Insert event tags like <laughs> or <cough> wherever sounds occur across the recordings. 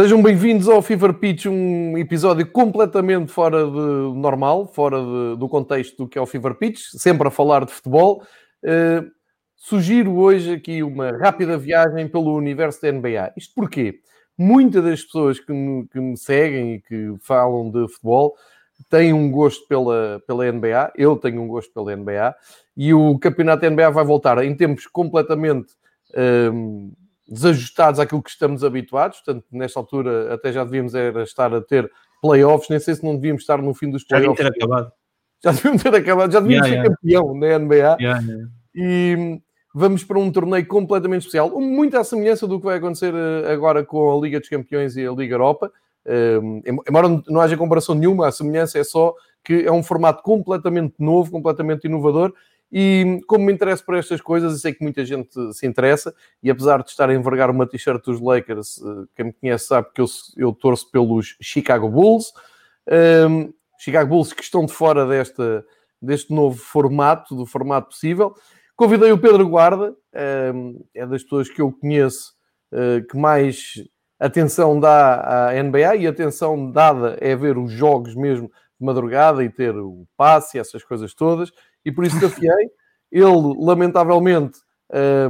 Sejam bem-vindos ao Fever Pitch, um episódio completamente fora de normal, fora de, do contexto do que é o Fever Pitch, sempre a falar de futebol. Uh, sugiro hoje aqui uma rápida viagem pelo universo da NBA. Isto porquê? Muitas das pessoas que me, que me seguem e que falam de futebol têm um gosto pela, pela NBA, eu tenho um gosto pela NBA, e o campeonato NBA vai voltar em tempos completamente... Uh, desajustados àquilo que estamos habituados, portanto, nesta altura até já devíamos era estar a ter playoffs, nem sei se não devíamos estar no fim dos playoffs. Já devíamos ter acabado. Já devíamos ter acabado, já devíamos yeah, ser yeah. campeão na NBA. Yeah, e vamos para um torneio completamente especial, muito à semelhança do que vai acontecer eh, agora com a Liga dos Campeões e a Liga Europa. Um, embora não haja comparação nenhuma, a semelhança é só que é um formato completamente novo, completamente inovador e como me interesso por estas coisas, e sei que muita gente se interessa, e apesar de estar a envergar uma t-shirt dos Lakers, eh, quem me conhece sabe que eu, eu torço pelos Chicago Bulls. Um, Chicago Bulls que estão de fora desta, deste novo formato, do formato possível. Convidei o Pedro Guarda, um, é das pessoas que eu conheço uh, que mais atenção dá à NBA e atenção dada é ver os jogos mesmo de madrugada e ter o passe e essas coisas todas e por isso desafiei. Ele, lamentavelmente,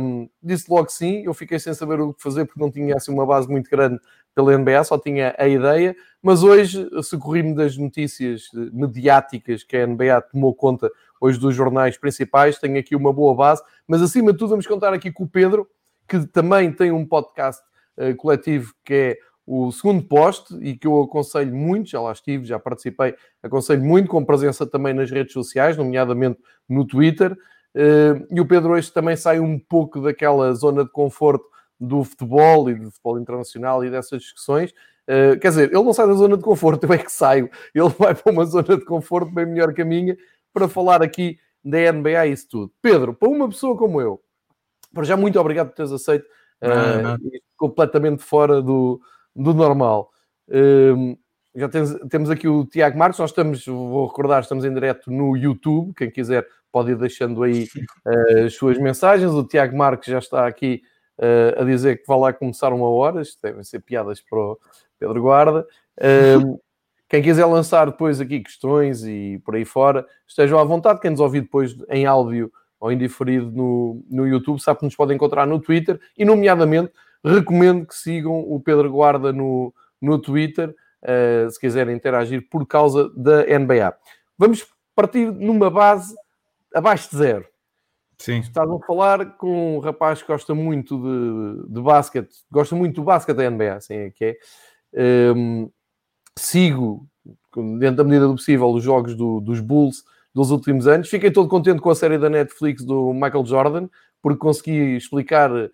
um, disse logo sim. Eu fiquei sem saber o que fazer porque não tinha assim uma base muito grande pela NBA, só tinha a ideia. Mas hoje, socorri-me das notícias mediáticas que a NBA tomou conta hoje dos jornais principais. Tenho aqui uma boa base, mas acima de tudo, vamos contar aqui com o Pedro, que também tem um podcast uh, coletivo que é o segundo poste e que eu aconselho muito, já lá estive, já participei, aconselho muito, com presença também nas redes sociais, nomeadamente no Twitter. Eh, e o Pedro hoje também sai um pouco daquela zona de conforto do futebol e do futebol internacional e dessas discussões. Eh, quer dizer, ele não sai da zona de conforto, eu é que saio. Ele vai para uma zona de conforto bem melhor que a minha para falar aqui da NBA e isso tudo. Pedro, para uma pessoa como eu, para já muito obrigado por teres aceito, uh, completamente fora do, do normal. Um, já temos, temos aqui o Tiago Marques, nós estamos, vou recordar, estamos em direto no YouTube, quem quiser pode ir deixando aí uh, as suas mensagens. O Tiago Marques já está aqui uh, a dizer que vai lá começar uma hora, isto devem ser piadas para o Pedro Guarda. Um, <laughs> quem quiser lançar depois aqui questões e por aí fora, estejam à vontade. Quem nos ouvir depois em áudio ou em diferido no, no YouTube, sabe que nos podem encontrar no Twitter e, nomeadamente, recomendo que sigam o Pedro Guarda no, no Twitter, uh, se quiserem interagir por causa da NBA. Vamos partir numa base abaixo de zero. Sim. Estás a falar com um rapaz que gosta muito de, de basquete, gosta muito do basquete da NBA, assim é que é. Um, ehm, sigo, dentro da medida do possível, os jogos do, dos Bulls dos últimos anos. Fiquei todo contente com a série da Netflix do Michael Jordan, porque consegui explicar uh,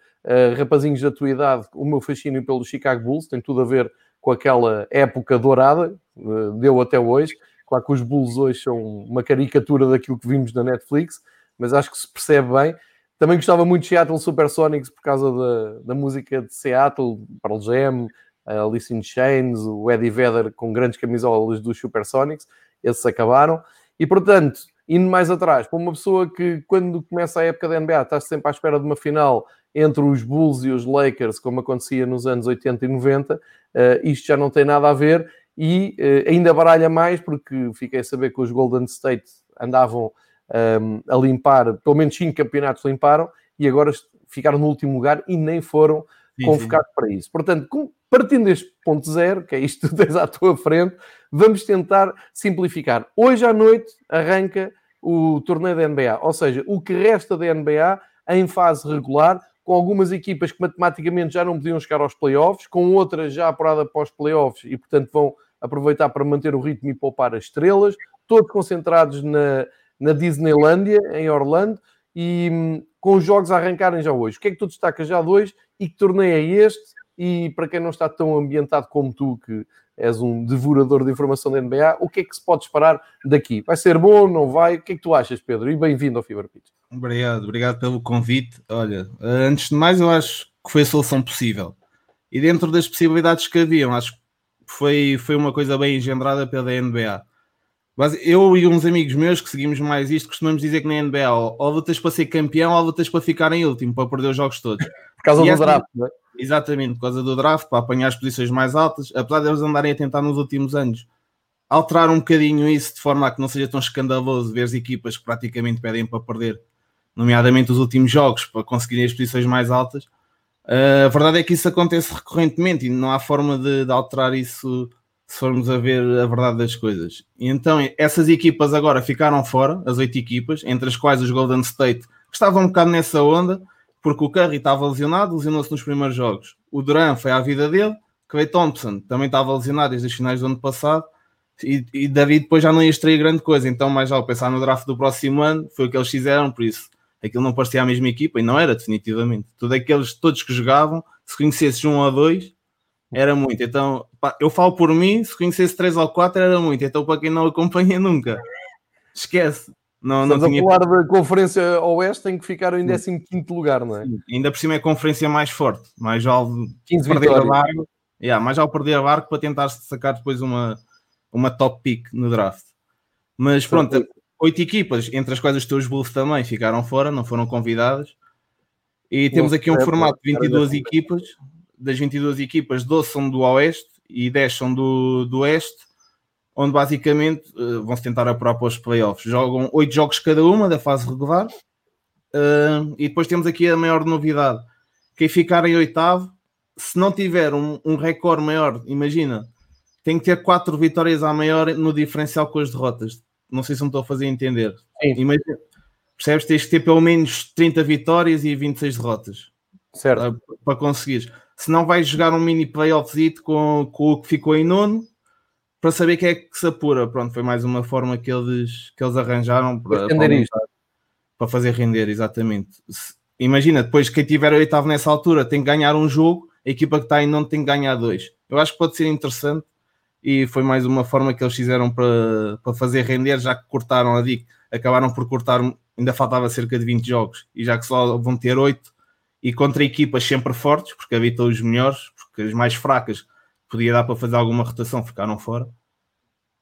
rapazinhos da tua idade, o meu fascínio pelo Chicago Bulls tem tudo a ver com aquela época dourada, uh, deu até hoje. Claro que os Bulls hoje são uma caricatura daquilo que vimos na Netflix, mas acho que se percebe bem. Também gostava muito de Seattle Supersonics por causa da, da música de Seattle, Pearl Jam, Alice in Chains, o Eddie Vedder com grandes camisolas dos Supersonics, esses acabaram. E portanto, indo mais atrás, para uma pessoa que quando começa a época da NBA está sempre à espera de uma final entre os Bulls e os Lakers, como acontecia nos anos 80 e 90, uh, eh, isto já não tem nada a ver e uh, ainda baralha mais porque fiquei a saber que os Golden State andavam um, ehm, a limpar, pelo menos cinco campeonatos limparam e agora ficaram no último lugar e nem foram sim, convocados sim. para isso. Portanto, partindo deste ponto zero, que é isto que tens à tua frente, vamos tentar simplificar. Hoje à noite arranca o torneio da NBA, ou seja, o que resta da NBA em fase regular, com algumas equipas que matematicamente já não podiam chegar aos playoffs, com outras já apurada para os playoffs e, portanto, vão aproveitar para manter o ritmo e poupar as estrelas, todos concentrados na, na Disneylandia, em Orlando, e hum, com os jogos a arrancarem já hoje. O que é que tu destacas já dois e que torneio é este? E para quem não está tão ambientado como tu, que és um devorador de informação da NBA, o que é que se pode esperar daqui? Vai ser bom, não vai? O que é que tu achas, Pedro? E bem-vindo ao Fever Pitch. Obrigado, obrigado pelo convite. Olha, antes de mais, eu acho que foi a solução possível. E dentro das possibilidades que haviam, acho que foi, foi uma coisa bem engendrada pela NBA. Mas eu e uns amigos meus que seguimos mais isto, costumamos dizer que na NBA ou, lutas para ser campeão ou lutas para ficar em último, para perder os jogos todos. Por causa e do draft, não é? Exatamente, por causa do draft, para apanhar as posições mais altas, apesar de eles andarem a tentar nos últimos anos alterar um bocadinho isso de forma a que não seja tão escandaloso ver as equipas que praticamente pedem para perder, nomeadamente os últimos jogos, para conseguirem as posições mais altas. Uh, a verdade é que isso acontece recorrentemente e não há forma de, de, alterar isso se formos a ver a verdade das coisas. E então essas equipas agora ficaram fora, as oito equipas, entre as quais os Golden State, que estavam um bocado nessa onda, porque o Curry estava lesionado, lesionou-se nos primeiros jogos. O Durant foi à vida dele, Clay Thompson também estava lesionado desde as finais do ano passado, e, e David depois já não ia extrair grande coisa, então mais ao pensar no draft do próximo ano, foi o que eles fizeram, por isso aquilo não parecia a mesma equipa, e não era definitivamente. Tudo aqueles, todos que jogavam, se conhecesses um ou dois, era muito. Então, pá, eu falo por mim, se conhecesse três ou quatro, era muito. Então, para quem não acompanha <laughs> nunca, esquece. Não, não tinha... a falar da Conferência Oeste, tem que ficar em 15 lugar, não é? Sim. Ainda por cima é a conferência mais forte, mais ao 15 perder a barco, yeah, mais ao perder a barco para tentar sacar depois uma, uma top pick no draft. Mas pronto, oito equipas, entre as quais os teus Bulls também ficaram fora, não foram convidadas. E temos aqui um formato de 22 equipas. Das 22 equipas, 12 são do Oeste e 10 são do, do Oeste, onde basicamente uh, vão-se tentar apurar para os playoffs. Jogam 8 jogos cada uma da fase regular. Uh, e depois temos aqui a maior novidade: quem ficar em oitavo, se não tiver um, um recorde maior, imagina, tem que ter 4 vitórias à maior no diferencial com as derrotas não sei se me estou a fazer entender. Imagina, percebes? Tens que ter pelo menos 30 vitórias e 26 derrotas. Certo. Para, para conseguires. Se não vais jogar um mini playoff com, com o que ficou em nono para saber quem é que se apura. Pronto, foi mais uma forma que eles, que eles arranjaram para, para, para fazer render, exatamente. Imagina, depois quem tiver oitavo nessa altura tem que ganhar um jogo, a equipa que está em nono tem que ganhar dois. Eu acho que pode ser interessante e foi mais uma forma que eles fizeram para, para fazer render, já que cortaram a DIC, acabaram por cortar, ainda faltava cerca de 20 jogos, e já que só vão ter 8, e contra equipas sempre fortes, porque habitam os melhores, porque as mais fracas podia dar para fazer alguma rotação, ficaram fora.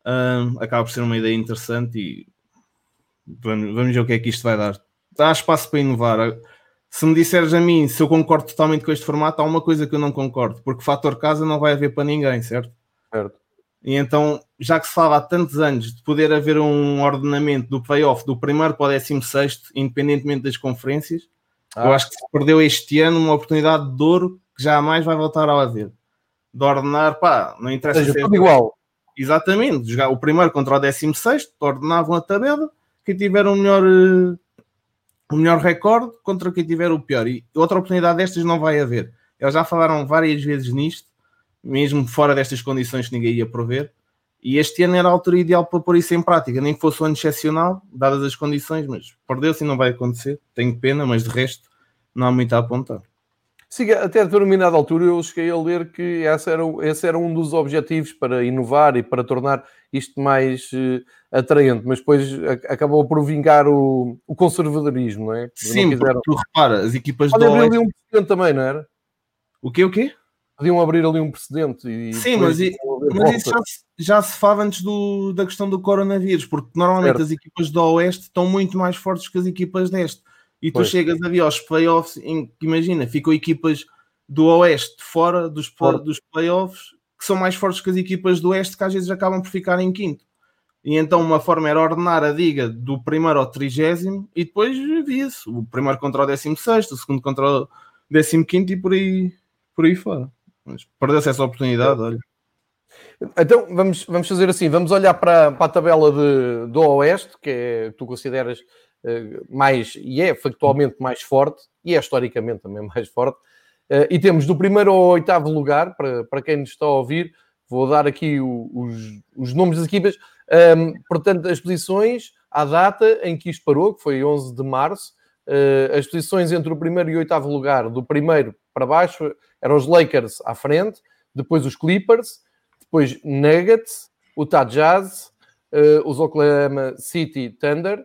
Um, acaba por ser uma ideia interessante e vamos, vamos ver o que é que isto vai dar. Há espaço para inovar. Se me disseres a mim se eu concordo totalmente com este formato, há uma coisa que eu não concordo, porque fator casa não vai haver para ninguém, certo? Certo. E então, já que se fala há tantos anos de poder haver um ordenamento do playoff do primeiro para o décimo sexto, independentemente das conferências, ah. eu acho que se perdeu este ano uma oportunidade de ouro que jamais vai voltar a haver. De ordenar, pá, não interessa seja, tudo igual. Exatamente, jogar o primeiro contra o décimo sexto, ordenavam a tabela, quem tiver o melhor, eh, o melhor recorde contra quem tiver o pior. E outra oportunidade destas não vai haver. Eles já falaram várias vezes nisto mesmo fora destas condições que ninguém ia prover. E este ano era a altura ideal para pôr isso em prática, nem que fosse um ano excepcional, dadas as condições, mas perdeu-se e não vai acontecer. Tenho pena, mas de resto não há muito a apontar. Sim, até a determinada altura eu cheguei a ler que esse era, esse era um dos objetivos para inovar e para tornar isto mais uh, atraente, mas depois acabou por vingar o, o conservadorismo, não é? Sim, não quiseram... tu repara, as equipas Pode do Oeste... um também, não era? O quê, o quê? Podiam abrir ali um precedente. E Sim, mas, e, mas isso já se, já se falava antes do, da questão do coronavírus, porque normalmente certo. as equipas do Oeste estão muito mais fortes que as equipas deste. E tu pois. chegas ali aos playoffs, em imagina, ficam equipas do Oeste fora dos, dos playoffs que são mais fortes que as equipas do Oeste, que às vezes acabam por ficar em quinto. E então uma forma era ordenar a diga do primeiro ao trigésimo e depois via-se o primeiro contra o décimo sexto, o segundo contra o décimo quinto e por aí, por aí fora. Mas perdeu-se essa oportunidade, olha. Então vamos, vamos fazer assim: vamos olhar para, para a tabela de, do Oeste, que é, tu consideras uh, mais e é factualmente mais forte, e é historicamente também <laughs> mais forte. Uh, e temos do primeiro ao oitavo lugar, para, para quem nos está a ouvir, vou dar aqui o, os, os nomes das equipas. Um, portanto, as posições à data em que isto parou, que foi 11 de março, as posições entre o primeiro e o oitavo lugar, do primeiro para baixo, eram os Lakers à frente, depois os Clippers, depois Nuggets, o Jazz, uh, os Oklahoma City Thunder,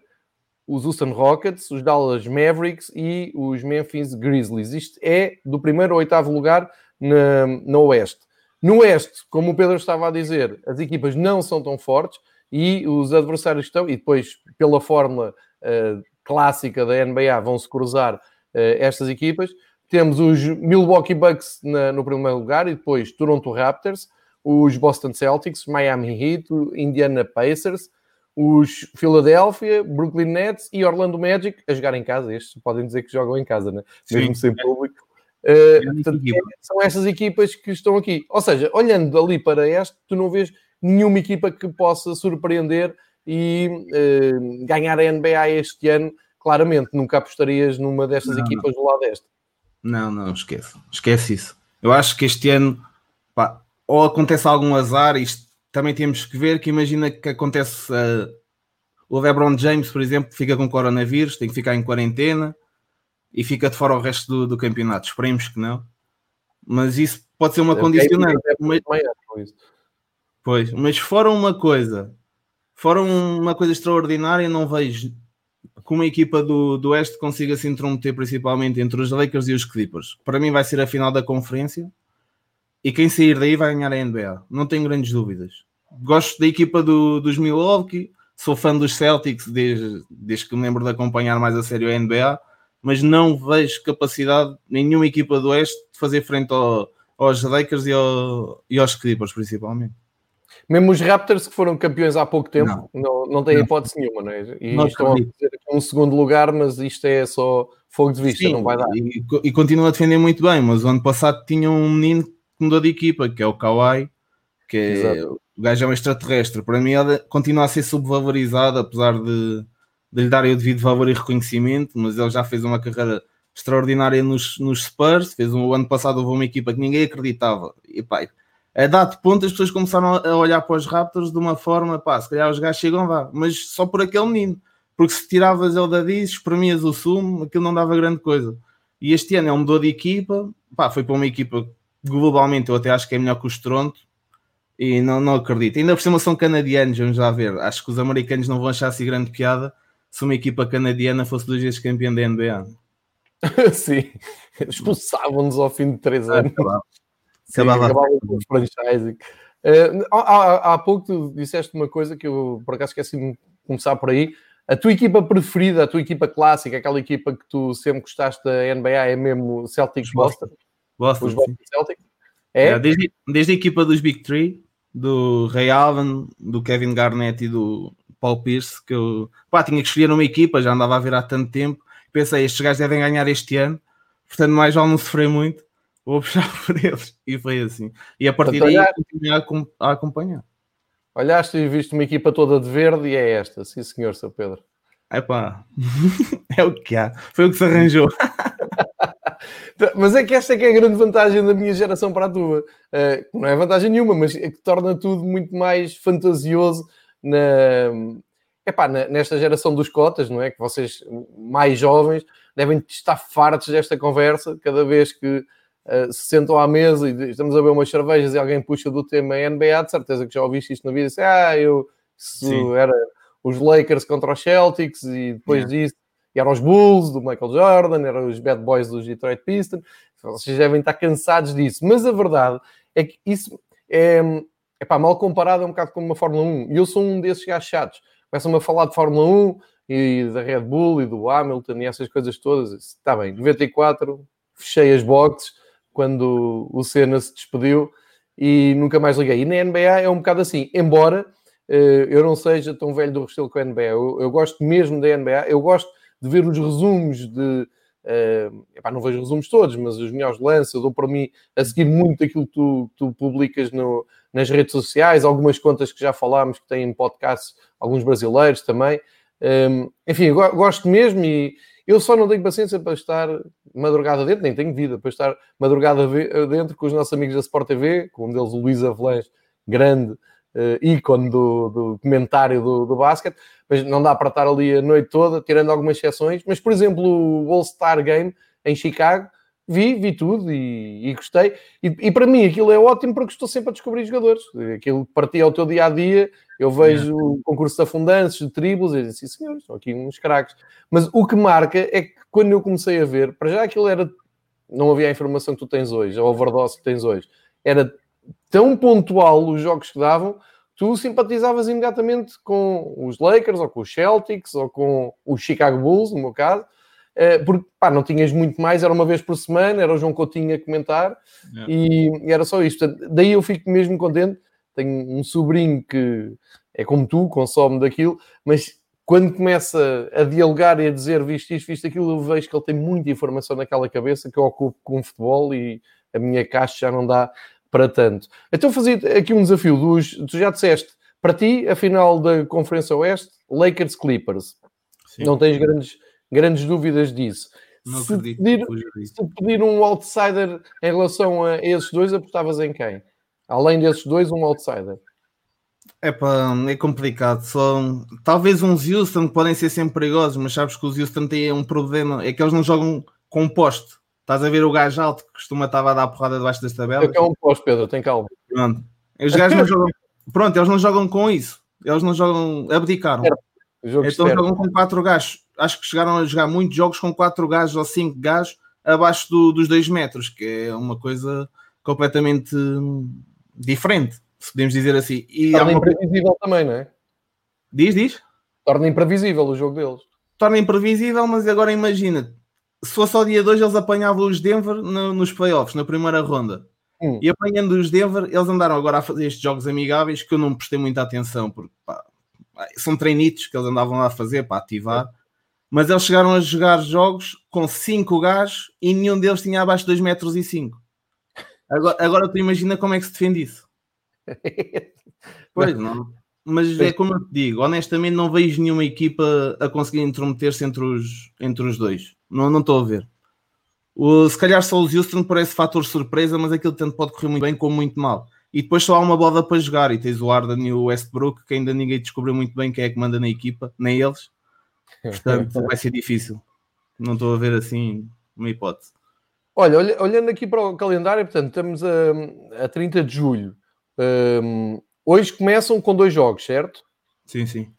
os Houston Rockets, os Dallas Mavericks e os Memphis Grizzlies. Isto é do primeiro ao oitavo lugar na, no Oeste. No Oeste, como o Pedro estava a dizer, as equipas não são tão fortes e os adversários estão, e depois, pela fórmula uh, clássica da NBA, vão se cruzar uh, estas equipas temos os Milwaukee Bucks na, no primeiro lugar e depois Toronto Raptors, os Boston Celtics, Miami Heat, Indiana Pacers, os Philadelphia, Brooklyn Nets e Orlando Magic a jogar em casa. Estes podem dizer que jogam em casa, né? mesmo sem público. Uh, portanto, são essas equipas que estão aqui. Ou seja, olhando ali para este, tu não vês nenhuma equipa que possa surpreender e uh, ganhar a NBA este ano. Claramente, nunca apostarias numa destas não, equipas não. do lado deste. Não, não, esquece. Esquece isso. Eu acho que este ano, pá, ou acontece algum azar, isto também temos que ver que imagina que acontece uh, o LeBron James, por exemplo, fica com coronavírus, tem que ficar em quarentena e fica de fora o resto do, do campeonato. Esperemos que não. Mas isso pode ser uma é, condicionante. É, mas, pois, mas fora uma coisa, fora uma coisa extraordinária, não vejo que uma equipa do, do Oeste consiga se intrometer principalmente entre os Lakers e os Clippers. Para mim vai ser a final da conferência e quem sair daí vai ganhar a NBA. Não tenho grandes dúvidas. Gosto da equipa do, dos Milwaukee, sou fã dos Celtics desde, desde que me lembro de acompanhar mais a sério a NBA mas não vejo capacidade nenhuma equipa do Oeste de fazer frente ao, aos Lakers e, ao, e, aos Clippers, principalmente. Mesmo os Raptors que foram campeões há pouco tempo, não, não, não têm não. hipótese nenhuma, não é? E não estão acredito. a dizer um segundo lugar, mas isto é só fogo de vista, Sim, não vai dar. E, e continua a defender muito bem, mas o ano passado tinha um menino que mudou de equipa, que é o Kawhi, que é, o gajo é um extraterrestre. Para mim, ele continua a ser subvalorizado, apesar de de lhe darem o devido valor e reconhecimento, mas ele já fez uma carreira extraordinária nos, nos Spurs, fez um, o ano passado houve uma equipa que ninguém acreditava, e pá, a dado ponto as pessoas começaram a olhar para os Raptors de uma forma, pá, se calhar os gajos chegam lá, mas só por aquele menino, porque se tiravas ele da diz, espremias o sumo, aquilo não dava grande coisa. E este ano ele mudou de equipa, pá, foi para uma equipa globalmente eu até acho que é melhor que os Toronto, e não, não acredito. Ainda por cima são canadianos, vamos lá ver. Acho que os americanos não vão achar assim grande piada se uma equipa canadiana fosse duas vezes campeã da NBA. <laughs> Sim, expulsavam-nos ao fim de três anos. Acabava. Sim, acabava os franchising. Uh, há, há, pouco tu disseste uma coisa que eu por acaso esqueci de começar por aí. A tua equipa preferida, a tua equipa clássica, aquela equipa que tu sempre gostaste da NBA é mesmo Celtics Boston? Boston, Os Boston Celtics? É? é? desde, desde a equipa dos Big Three, do Ray Allen, do Kevin Garnett e do Paul Pierce, que eu pá, tinha que escolher uma equipa, já andava a ver há tanto tempo. Pensei, estes gajos devem ganhar este ano, portanto, mais vale não sofrer muito, vou puxar <laughs> por eles. E foi assim. E a partir daí continuei a, acompanhar. Olhaste e viste uma equipa toda de verde e é esta, sim senhor, Sr. Pedro. É pá, <laughs> é o que há, foi o que se arranjou. <laughs> mas é que esta é que é a grande vantagem da minha geração para a tua. Uh, não é vantagem nenhuma, mas é que torna tudo muito mais fantasioso na, epá, na, nesta geração dos cotas, não é? Que vocês mais jovens devem estar fartos desta conversa cada vez que uh, se sentam à mesa e estamos a ver umas cervejas e alguém puxa do tema NBA, de certeza que já ouviste isto na vida, assim, ah, eu isso era os Lakers contra os Celtics e depois yeah. disso eram os Bulls do Michael Jordan, eram os Bad Boys dos Detroit Pistons, vocês devem estar cansados disso, mas a verdade é que isso é, epá, mal comparado é um bocado como uma Fórmula 1. E eu sou um desses gajos chatos. Começam-me a falar de Fórmula 1 e da Red Bull e do Hamilton e essas coisas todas. Está bem, 94, fechei as boxes quando o Senna se despediu e nunca mais liguei. E na NBA é um bocado assim, embora uh, eu não seja tão velho do estilo com a NBA, eu, eu, gosto mesmo da NBA, eu gosto de ver os resumos de. Uh, epá, não vejo resumos todos, mas os melhores lances, eu dou para mim a seguir muito aquilo que tu, tu publicas no, nas redes sociais, algumas contas que já falámos que têm podcasts, alguns brasileiros também. Um, enfim, gosto mesmo e eu só não tenho paciência para estar madrugada dentro, nem tenho vida para estar madrugada dentro com os nossos amigos da Sport TV, com um deles o Luís Avelães, grande uh, ícone do, do comentário do, do basquete, mas não dá para estar ali a noite toda, tirando algumas exceções. Mas, por exemplo, o All-Star Game em Chicago, vi, vi tudo e, e gostei. E, e, para mim aquilo é ótimo porque estou sempre a descobrir jogadores. Aquilo partia ao teu dia a dia, eu vejo o concurso de afundantes, de tribos, e disse, sim senhores, são aqui uns craques. Mas o que marca é que quando eu comecei a ver, para já aquilo era, não havia a informação que tu tens hoje, a overdose que tens hoje, era tão pontual os jogos que davam, tu simpatizavas imediatamente com os Lakers, ou com os Celtics, ou com os Chicago Bulls, no meu caso, porque pá, não tinhas muito mais, era uma vez por semana, era o João Coutinho a comentar yeah. e, e, era só isto. Daí eu fico mesmo contente. Tenho um sobrinho que é como tu, consome daquilo, mas quando começa a dialogar e a dizer visto isto, visto aquilo, eu vejo que ele tem muita informação naquela cabeça que eu ocupo com o futebol e a minha caixa já não dá para tanto. Então fazia aqui um desafio dos, tu já disseste, para ti, a final da Conferência Oeste, Lakers Clippers. Sim. Não tens grandes, grandes dúvidas disso. Se pedir, se pedir, um outsider em relação a esses dois, apostavas em quem? Além desses dois, um outsider. É pá, é complicado. Só, talvez uns Houston podem ser sempre perigosos, mas sabes que os Houston têm um problema, é que eles não jogam com poste. Estás a ver o gajo alto que costuma estar a dar porrada debaixo das tabelas? É é um poste, Pedro, tem calma. Pronto. Os gajos não jogam. Pronto, eles não jogam com isso. Eles não jogam. Abdicaram. Então jogam com quatro gajos. Acho que chegaram a jogar muitos jogos com quatro gajos ou cinco gajos abaixo do, dos dois metros, que é uma coisa completamente diferente se podemos dizer assim. E Torna uma... imprevisível também, não é? Diz, diz? Torna imprevisível o jogo deles. Torna imprevisível, mas agora imagina, se fosse ao dia 2 eles apanhavam os Denver no, nos playoffs, na primeira ronda. Hum. E apanhando os Denver, eles andaram agora a fazer estes jogos amigáveis que eu não prestei muita atenção, porque pá, são treinitos que eles andavam lá a fazer para ativar. Mas eles chegaram a jogar jogos com 5 gajos e nenhum deles tinha abaixo de 2 metros e 5. Agora, agora tu imagina como é que se defende isso. <laughs> pois não. Mas é como eu te digo, honestamente não vejo nenhuma equipa a conseguir intrometer-se entre os, entre os dois. Não, não estou a ver. O, se calhar só os Houston parece fator surpresa, mas aquilo tanto pode correr muito bem como muito mal. E depois só há uma bola para jogar e tens o Arden e o Westbrook, que ainda ninguém descobriu muito bem quem é que manda na equipa, nem eles. Portanto, <laughs> vai ser difícil. Não estou a ver assim uma hipótese. Olha, olhando aqui para o calendário, portanto, estamos a, a 30 de julho. Um, hoje começam com dois jogos, certo? Sim, sim.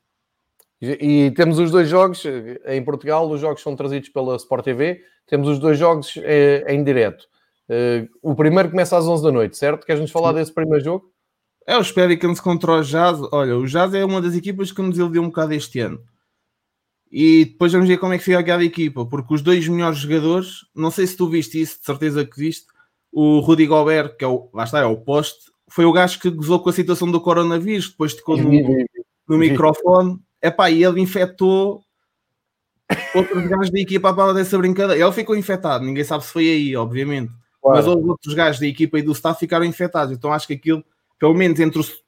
E, e, temos os dois jogos eh, em Portugal, os jogos são trazidos pela Sport TV. Temos os dois jogos eh, em direto. Uh, o primeiro começa às 11 da noite, certo? Queres-nos falar desse primeiro jogo? É os Pelicans contra o Jazz. Olha, o Jazz é uma das equipas que nos iludiu um bocado este ano. E depois vamos ver como é que fica aquela equipa, porque os dois melhores jogadores, não sei se tu viste isso, de certeza que viste, o Rudy Gobert, que é o, lá está, é o poste, foi o gajo que gozou com a situação do coronavírus, depois tocou no, no microfone, epá, e ele infectou outros gajos da equipa para dessa brincadeira. Ele ficou infectado, ninguém sabe se foi aí, obviamente. Claro. Mas os outros gajos da equipa e do staff ficaram infectados. Então acho que aquilo, pelo menos entre os.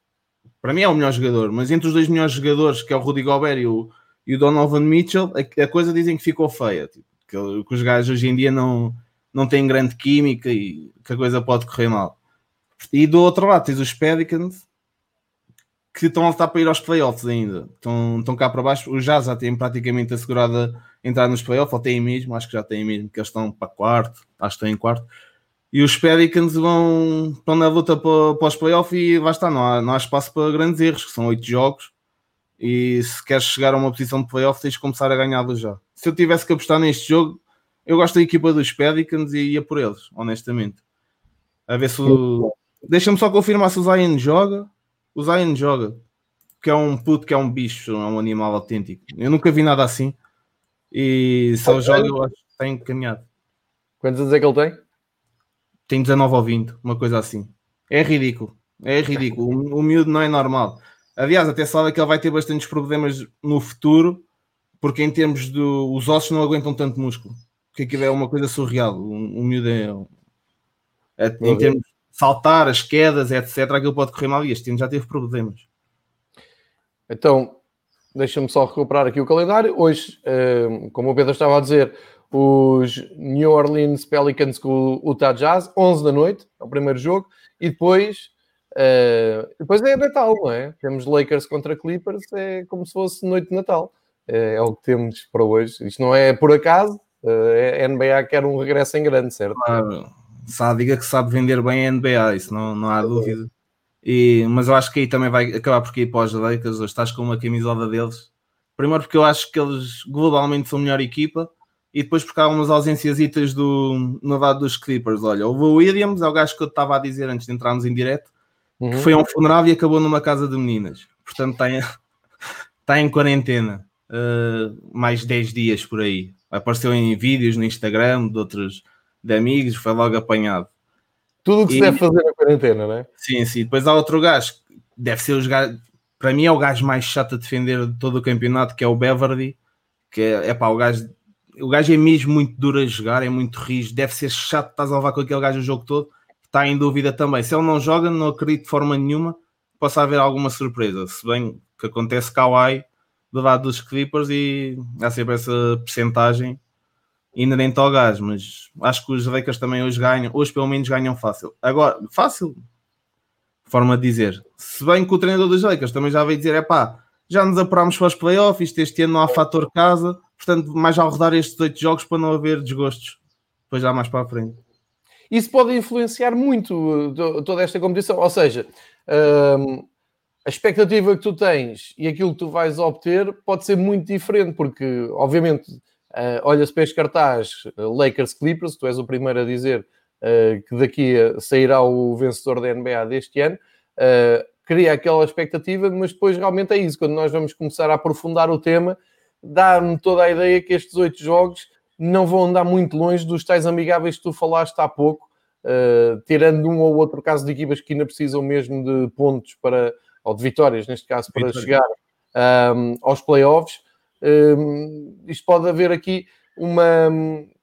Para mim é o melhor jogador, mas entre os dois melhores jogadores, que é o Rudy Gobert e o, e o Donovan Mitchell, a, a coisa dizem que ficou feia. Tipo, que, que, os gajos hoje em dia não, não têm grande química e que a coisa pode correr mal. E do outro lado tens os Pelicans que estão a lutar para ir aos playoffs ainda. Estão, estão cá para baixo. Os Jazz já têm praticamente assegurada entrar nos playoffs, ou têm mesmo, acho que já têm mesmo, que eles estão para quarto, acho que estão em quarto. E os Pelicans vão, estão na luta para, para os playoffs e vai estar, não há, não há espaço para grandes erros, que são oito jogos. E se queres chegar a uma posição de playoff, tens de começar a ganhá-los já. Se eu tivesse que apostar neste jogo, eu gosto da equipa dos Pelicans e ia por eles, honestamente. A ver se o, Deixa-me só confirmar se o Zion joga. O Zion joga. Que é um puto, que é um bicho, é um animal autêntico. Eu nunca vi nada assim. E se ele joga, eu acho que tem caminhado. Quantos anos é que ele tem? Tem 19 ou 20, uma coisa assim. É ridículo. É ridículo. O, o miúdo não é normal. Aliás, até sabe que ele vai ter bastantes problemas no futuro, porque em termos do. Os ossos não aguentam tanto músculo. Porque aquilo é uma coisa surreal. O, o miúdo é. é em termos saltar, as quedas, etc., aquilo pode correr mal e este ano já teve problemas. Então, deixa-me só recuperar aqui o calendário. Hoje, ehm, como o Pedro estava a dizer, os New Orleans Pelicans com o Utah Jazz, 11 da noite, é o primeiro jogo, e depois, uh, depois é Natal, não é? Temos Lakers contra Clippers, é como se fosse noite de Natal. É, é o que temos para hoje. Isto não é por acaso, uh, a NBA quer um regresso em grande, certo? Claro diga que sabe vender bem a NBA, isso não, não há dúvida. E, mas eu acho que aí também vai acabar por ir para os Lakers, hoje estás com uma camisola deles. Primeiro porque eu acho que eles globalmente são a melhor equipa e depois porque há umas ausências do, no lado dos Clippers. Olha, o Williams é o gajo que eu estava a dizer antes de entrarmos em direto, uhum. que foi a um funeral e acabou numa casa de meninas. Portanto está em, está <laughs> em quarentena. Uh, mais 10 dias por aí. Apareceu em vídeos no Instagram de outros de amigos, foi logo apanhado. Tudo o que e... se deve fazer na quarentena, não é? Sim, sim. Depois há outro gajo, deve ser os gajos, para mim é o gajo mais chato a defender de todo o campeonato, que é o Beverly, que é, é pá, o gajo, o gajo é mesmo muito duro a jogar, é muito rijo, deve ser chato, estás a levar com aquele gajo o jogo todo, está em dúvida também. Se ele não joga, não acredito de forma nenhuma possa haver alguma surpresa, se bem que acontece Kawhi do lado dos Clippers e há sempre essa percentagem inerente ao gás, mas acho que os Lakers também hoje ganham, hoje pelo menos ganham fácil. Agora, fácil, forma de dizer. Se bem que o treinador dos Lakers também já veio dizer, é pá, já nos apurámos para os playoffs, este ano não há fator casa, portanto, mais ao rodar estes oito jogos para não haver desgostos, depois já mais para a frente. Isso pode influenciar muito uh, toda esta competição, ou seja, a expectativa que tu tens e aquilo que tu vais obter pode ser muito diferente, porque, obviamente, uh, olha-se para este cartaz uh, Lakers Clippers, tu és o primeiro a dizer uh, que daqui sairá o vencedor da NBA deste ano. cria aquela expectativa, mas depois realmente é isso. Quando nós vamos começar a aprofundar o tema, dá-me toda a ideia que estes oito jogos não vão andar muito longe dos tais amigáveis que tu falaste há pouco, uh, tirando um ou outro caso de equipas que ainda precisam mesmo de pontos para, ou de vitórias, neste caso, para Vitória. chegar um, aos playoffs. Um, isto pode haver aqui uma,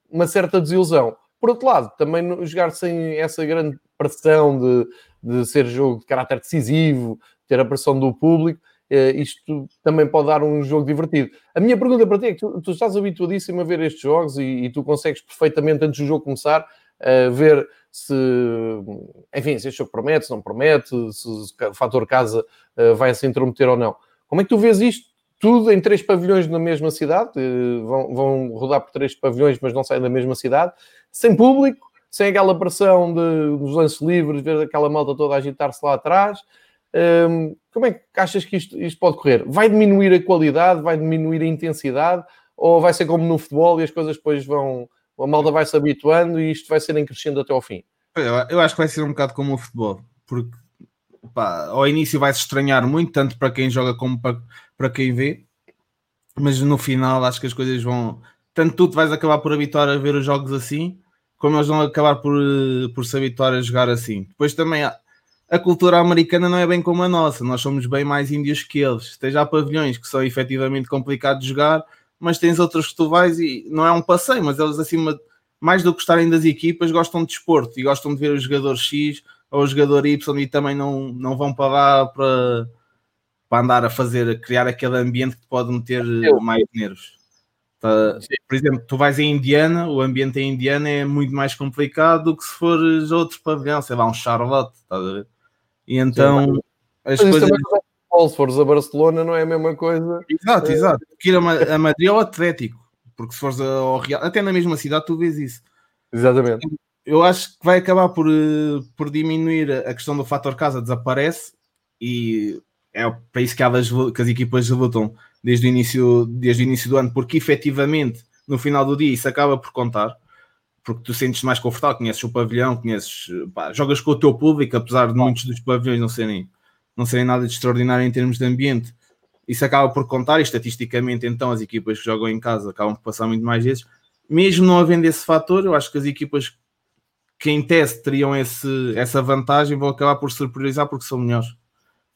uma certa desilusão. Por outro lado, também jogar sem essa grande pressão de, de ser jogo de caráter decisivo, ter a pressão do público, isto também pode dar um jogo divertido. A minha pergunta para ti é que tu, tu estás habituadíssimo a ver estes jogos e, e, tu consegues perfeitamente, antes do jogo começar, uh, ver se, enfim, se este jogo promete, se não promete, se o fator casa uh, vai se intrometer ou não. Como é que tu vês isto tudo em três pavilhões na mesma cidade? Vão, vão rodar por três pavilhões, mas não saem da mesma cidade, sem público, sem aquela pressão de, dos lances livres, ver aquela malta toda agitar-se lá atrás. Um, como é que achas que isto, isto pode correr? Vai diminuir a qualidade, vai diminuir a intensidade, ou vai ser como no futebol e as coisas depois vão, a malda vai se habituando e isto vai ser em crescendo até ao fim. Eu acho que vai ser um bocado como o futebol, porque pá, ao início vai se estranhar muito, tanto para quem joga como para, para quem vê, mas no final acho que as coisas vão. Tanto tu vais acabar por habituar a ver os jogos assim, como eles vão acabar por, por se habituar a jogar assim. Depois também a cultura americana não é bem como a nossa, nós somos bem mais índios que eles. Esteja há pavilhões que são efetivamente complicados de jogar, mas tens outros que tu vais e não é um passeio, mas eles acima, mais do que gostarem das equipas, gostam de desporto e gostam de ver o jogador X ou o jogador Y e também não, não vão para lá para, para andar a fazer, a criar aquele ambiente que pode meter mais nervos. Por exemplo, tu vais em Indiana, o ambiente em Indiana é muito mais complicado do que se fores outro pavilhão, sei lá, um Charlotte, estás a ver? E então Sim, as coisas futebol, se fores a Barcelona, não é a mesma coisa. Exato, é... exato. Que ir a, a Madrid ao Atlético, porque se fores ao Real, até na mesma cidade, tu vês isso. Exatamente. Eu acho que vai acabar por, eh, por diminuir a questão do fator casa, desaparece e é para isso que, elas, que as equipas lutam desde o, início, desde o início do ano, porque efetivamente no final do dia isso acaba por contar, porque tu sentes mais confortável, conheces o pavilhão, conheces, pá, jogas com o teu público, apesar de muitos dos pavilhões não serem não serem nada de extraordinário em termos de ambiente. Isso acaba por contar, e estatisticamente, então, as equipas que jogam em casa acabam por passar muito mais vezes. Mesmo não havendo esse fator, eu acho que as equipas que em teste teriam esse, essa vantagem vão acabar por surpreender porque são melhores.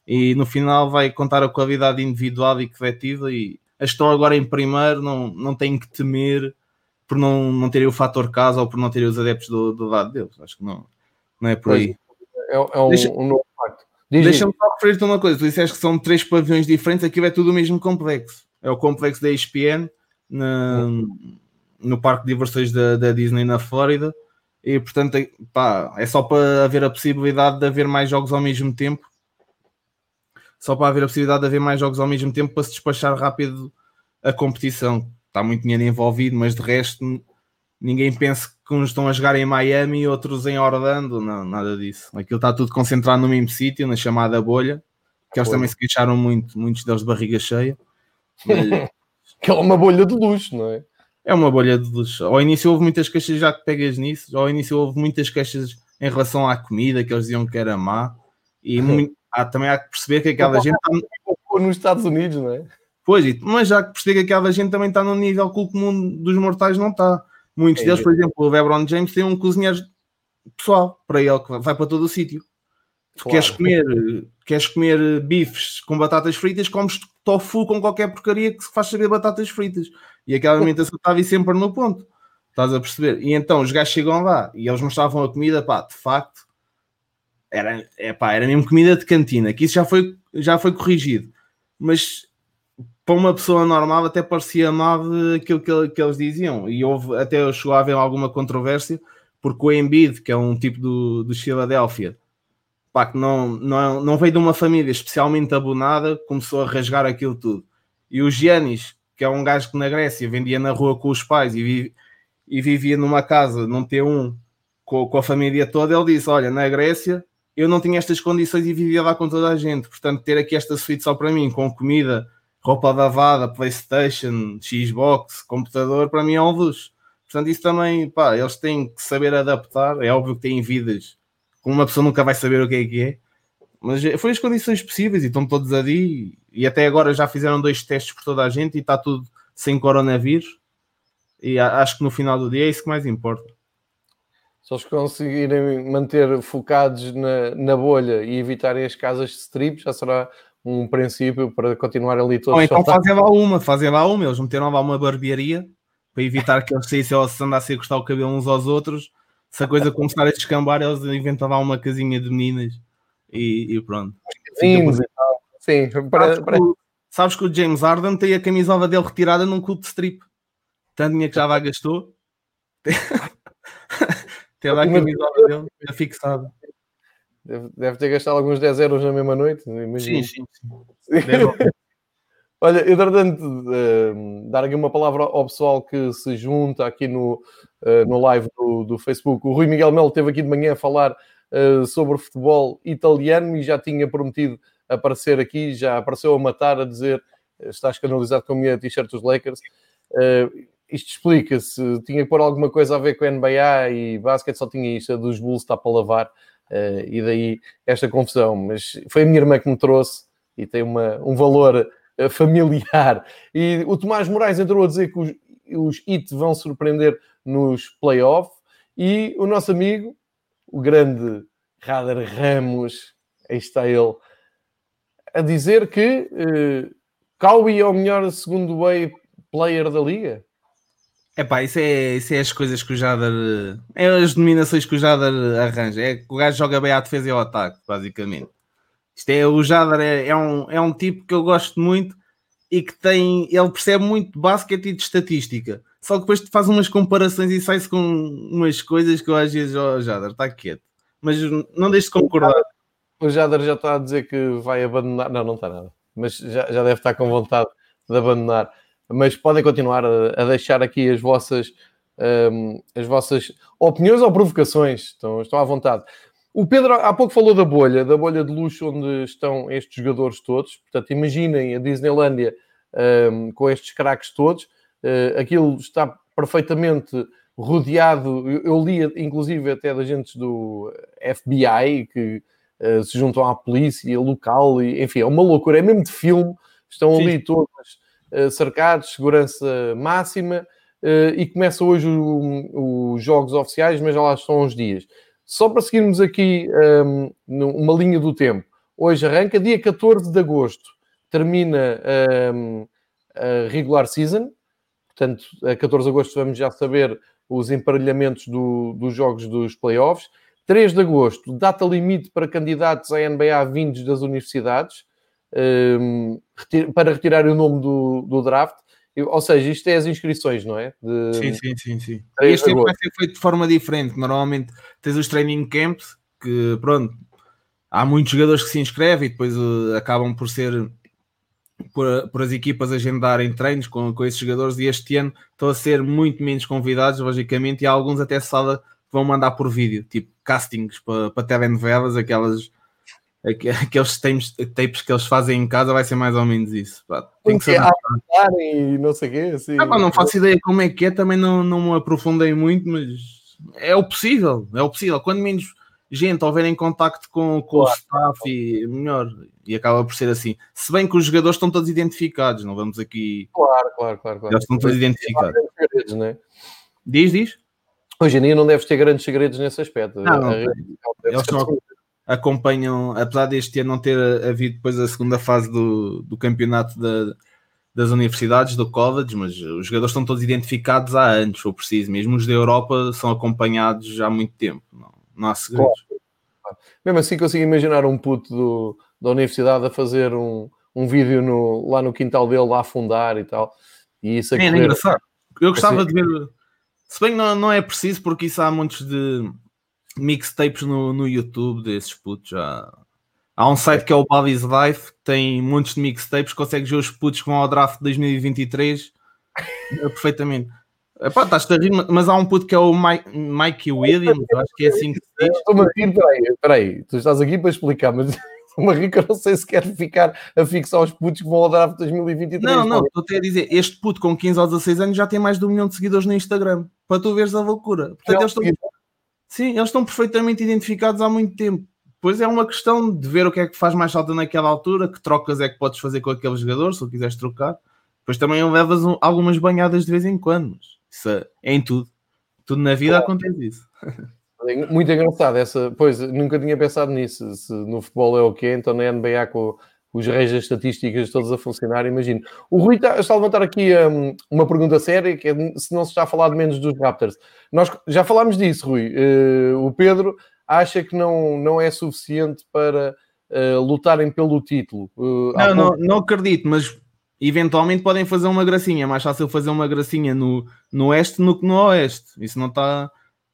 E no final vai contar a qualidade individual e coletiva. E estão agora em primeiro, não, não têm que temer por não, não terem o fator casa ou por não terem os adeptos do, do lado deles. Acho que não, não é por aí. É, é um, Deixa... um novo facto. Deixa-me só referir-te uma coisa. Tu disseste que são três pavilhões diferentes, aquilo é tudo o mesmo complexo. É o complexo da ESPN na, no parque de diversões da, da, Disney na Flórida. E portanto, pá, é só para haver a possibilidade de haver mais jogos ao mesmo tempo. Só para haver a possibilidade de haver mais jogos ao mesmo tempo para se despachar rápido a competição. Está muito dinheiro envolvido, mas de resto ninguém pensa que uns estão a jogar em Miami e outros em Orlando, não, nada disso. Aquilo está tudo concentrado no mesmo sítio, na chamada bolha, que eles também se queixaram muito, muitos deles de barriga cheia. Mas... <laughs> que é uma bolha de luxo, não é? É uma bolha de luxo. Ao início houve muitas queixas, já que pegas nisso, ao início houve muitas queixas em relação à comida, que eles diziam que era má, e <laughs> muito... há, também há que perceber que aquela gente... Está... Nos Estados Unidos, não é? Pois, mas já que percebi que aquela gente também está no nível que o comum dos mortais não está. Muitos é deles, por exemplo, o LeBron James tem um cozinheiro pessoal para ele que vai para todo o sítio. Claro. Queres comer, queres comer bifes com batatas fritas, comes tofu com qualquer porcaria que se faz saber batatas fritas. E aquela alimentação estava sempre no ponto. Estás a perceber? E então os gajos chegam lá e eles mostravam a comida, pá, de facto, era, é, pá, era mesmo comida de cantina, que isso já foi, já foi corrigido. Mas para uma pessoa normal até parecia mal aquilo que, que eles diziam. E houve, até chegou a haver alguma controvérsia, porque o Embiid, que é um tipo do, do Philadelphia, pá, que não, não, não veio de uma família especialmente abonada, começou a rasgar aquilo tudo. E o Giannis, que é um gajo que na Grécia vendia na rua com os pais e, e vivia numa casa, num T1, com, com a família toda, ele disse: Olha, na Grécia eu não tinha estas condições e vivia lá com toda a gente, portanto, ter aqui esta suíte só para mim, com comida roupa lavada, Playstation, Xbox, computador, para mim é um luxo. Portanto, isso também, pá, eles têm que saber adaptar. É óbvio que têm vidas como uma pessoa nunca vai saber o que é que é, mas foi as condições possíveis e estão todos ali. E até agora já fizeram dois testes por toda a gente e está tudo sem coronavírus. E acho que no final do dia é isso que mais importa. Se eles conseguirem manter focados na, na bolha e evitarem as casas de strip, já será um princípio para continuar ali todos. Ou então fazem lá uma, fazem lá uma, eles meteram lá uma barbearia para evitar que eles saíssem ou se andassem a cortar o cabelo uns aos outros. Se a coisa começar a descambar, eles inventam lá uma casinha de meninas e, e pronto. Sim, sim para, sabes, para... Que o, sabes que o James Harden tem a camisola dele retirada num clube de strip. Tanto dinheiro que já lá gastou. <laughs> tem lá a camisola dele fixada. Deve, deve, ter gastado alguns 10 euros na mesma noite. Sim, sim, sim. <laughs> Olha, eu entretanto, uh, dar aqui uma palavra ao pessoal que se junta aqui no, uh, no live do, do, Facebook. O Rui Miguel Melo esteve aqui de manhã a falar uh, sobre futebol italiano e já tinha prometido aparecer aqui, já apareceu a matar, a dizer está escandalizado com a minha t-shirt dos Lakers. isto explica-se, tinha que pôr alguma coisa a ver com a NBA e basquete, só tinha isto, a dos Bulls está para lavar. Uh, e daí esta confusão. Mas foi a minha irmã que me trouxe e tem uma, um valor uh, familiar. <laughs> E o Tomás Moraes entrou a dizer que os, os IT vão surpreender nos playoffs. E o nosso amigo, o grande Radar Ramos, aí está ele, a dizer que uh, Cowie é o melhor segundo way player da liga. É pá, isso é, isso é as coisas que o Jadar. É as dominações que o Jadar arranja. É que o gajo joga bem à defesa e ao ataque, basicamente. Isto é, o Jadar é, é, um, é um tipo que eu gosto muito e que tem. Ele percebe muito de basquete e de estatística. Só que depois faz umas comparações e sai-se com umas coisas que eu às vezes, oh, Jadar, está quieto. Mas não deixe de concordar. O Jadar já está a dizer que vai abandonar. Não, não está nada. Mas já, já deve estar com vontade de abandonar mas podem continuar a, a deixar aqui as vossas, um, as vossas opiniões ou provocações, estão, estão à vontade. O Pedro há pouco falou da bolha, da bolha de luxo onde estão estes jogadores todos. Portanto, imaginem a Disneylandia um, com estes craques todos. Uh, aquilo está perfeitamente rodeado. Eu, eu li, inclusive, até de agentes do FBI que uh, se juntam à polícia local. E, enfim, é uma loucura. É mesmo de filme. Estão Sim. ali todas cercados, segurança máxima, eh, e começa hoje os jogos oficiais, mas já lá estão uns dias. Só para seguirmos aqui um, ehm, uma linha do tempo. Hoje arranca dia 14 de agosto, termina um, ehm, a regular season, portanto, a 14 de agosto vamos já saber os emparelhamentos do, dos jogos dos playoffs. 3 de agosto, data limite para candidatos à NBA vindos das universidades um, para retirar o nome do, do draft. Ou seja, isto é as inscrições, não é? De... Sim, sim, sim, sim. Este tipo vai ser feito de forma diferente. Normalmente tens os training camps, que pronto, há muitos jogadores que se inscrevem e depois uh, acabam por ser por, por, as equipas agendarem treinos com, com esses jogadores e este ano estão a ser muito menos convidados, logicamente, e há alguns até sala vão mandar por vídeo, tipo castings para, para telenovelas, aquelas aqueles tapes, tapes que eles fazem em casa vai ser mais ou menos isso. Pá. Tem que ser. e não sei o quê. Assim. Ah, pá, não faço ideia como é que é, também não, não me aprofundei muito, mas é o possível, é o possível. Quando menos gente, houver em contacto com, com claro. o staff e melhor, e acaba por ser assim. Se bem que os jogadores estão todos identificados, não vamos aqui. Claro, claro, claro. claro. Eles estão todos identificados. Segredos, né? Diz, diz. Hoje em dia não deves ter grandes segredos nesse aspecto. Não, não, eles estão, acompanham, apesar deste ano não ter havido depois a segunda fase do, do campeonato da, das universidades, do college, mas os jogadores estão todos identificados há anos, ou preciso, mesmo os da Europa são acompanhados há muito tempo. Não, não há segredos. Claro. Mesmo assim consigo imaginar um puto do, da universidade a fazer um, um vídeo no, lá no quintal dele, lá a afundar e tal. E isso é, é engraçado. Eu gostava assim, de ver, se bem que não, não é preciso, porque isso há muitos de mixtapes no, no YouTube desses putos. Já. Há um site que é o Body's Life, que tem muitos de mixtapes, consegues ver os putos que vão ao draft de 2023 perfeitamente. Epá, estás a rir, mas há um puto que é o Mike, Mikey Williams, acho que é assim que se diz. Estou-me a rir, peraí, peraí, tu estás aqui para explicar, mas <laughs> estou-me a rir que eu não sei se quer ficar a fixar os putos que vão ao draft 2023. Não, não, estou até a dizer, este puto com 15 ou 16 anos já tem mais de um milhão de seguidores no Instagram, para tu veres a loucura. Portanto, eles estão, sim, eles estão perfeitamente identificados há muito tempo. Pois é uma questão de ver o que é que faz mais falta naquela altura, que trocas é que podes fazer com aquele jogador, se o quiseres trocar. Depois também levas um, algumas banhadas de vez em quando, mas isso é, em tudo. Tudo na vida claro. acontece isso. Muito engraçado essa. Pois, nunca tinha pensado nisso. Se no futebol é o quê, então na NBA com os reis das estatísticas todos a funcionar, imagino. O Rui está, está a levantar aqui um, uma pergunta séria, que é se não se está a falar de menos dos Raptors. Nós já falámos disso, Rui. Uh, o Pedro acha que não, não é suficiente para uh, lutarem pelo título. Uh, não, não, não acredito, mas eventualmente podem fazer uma gracinha. É mais fácil fazer uma gracinha no, no oeste do que no oeste. Isso não está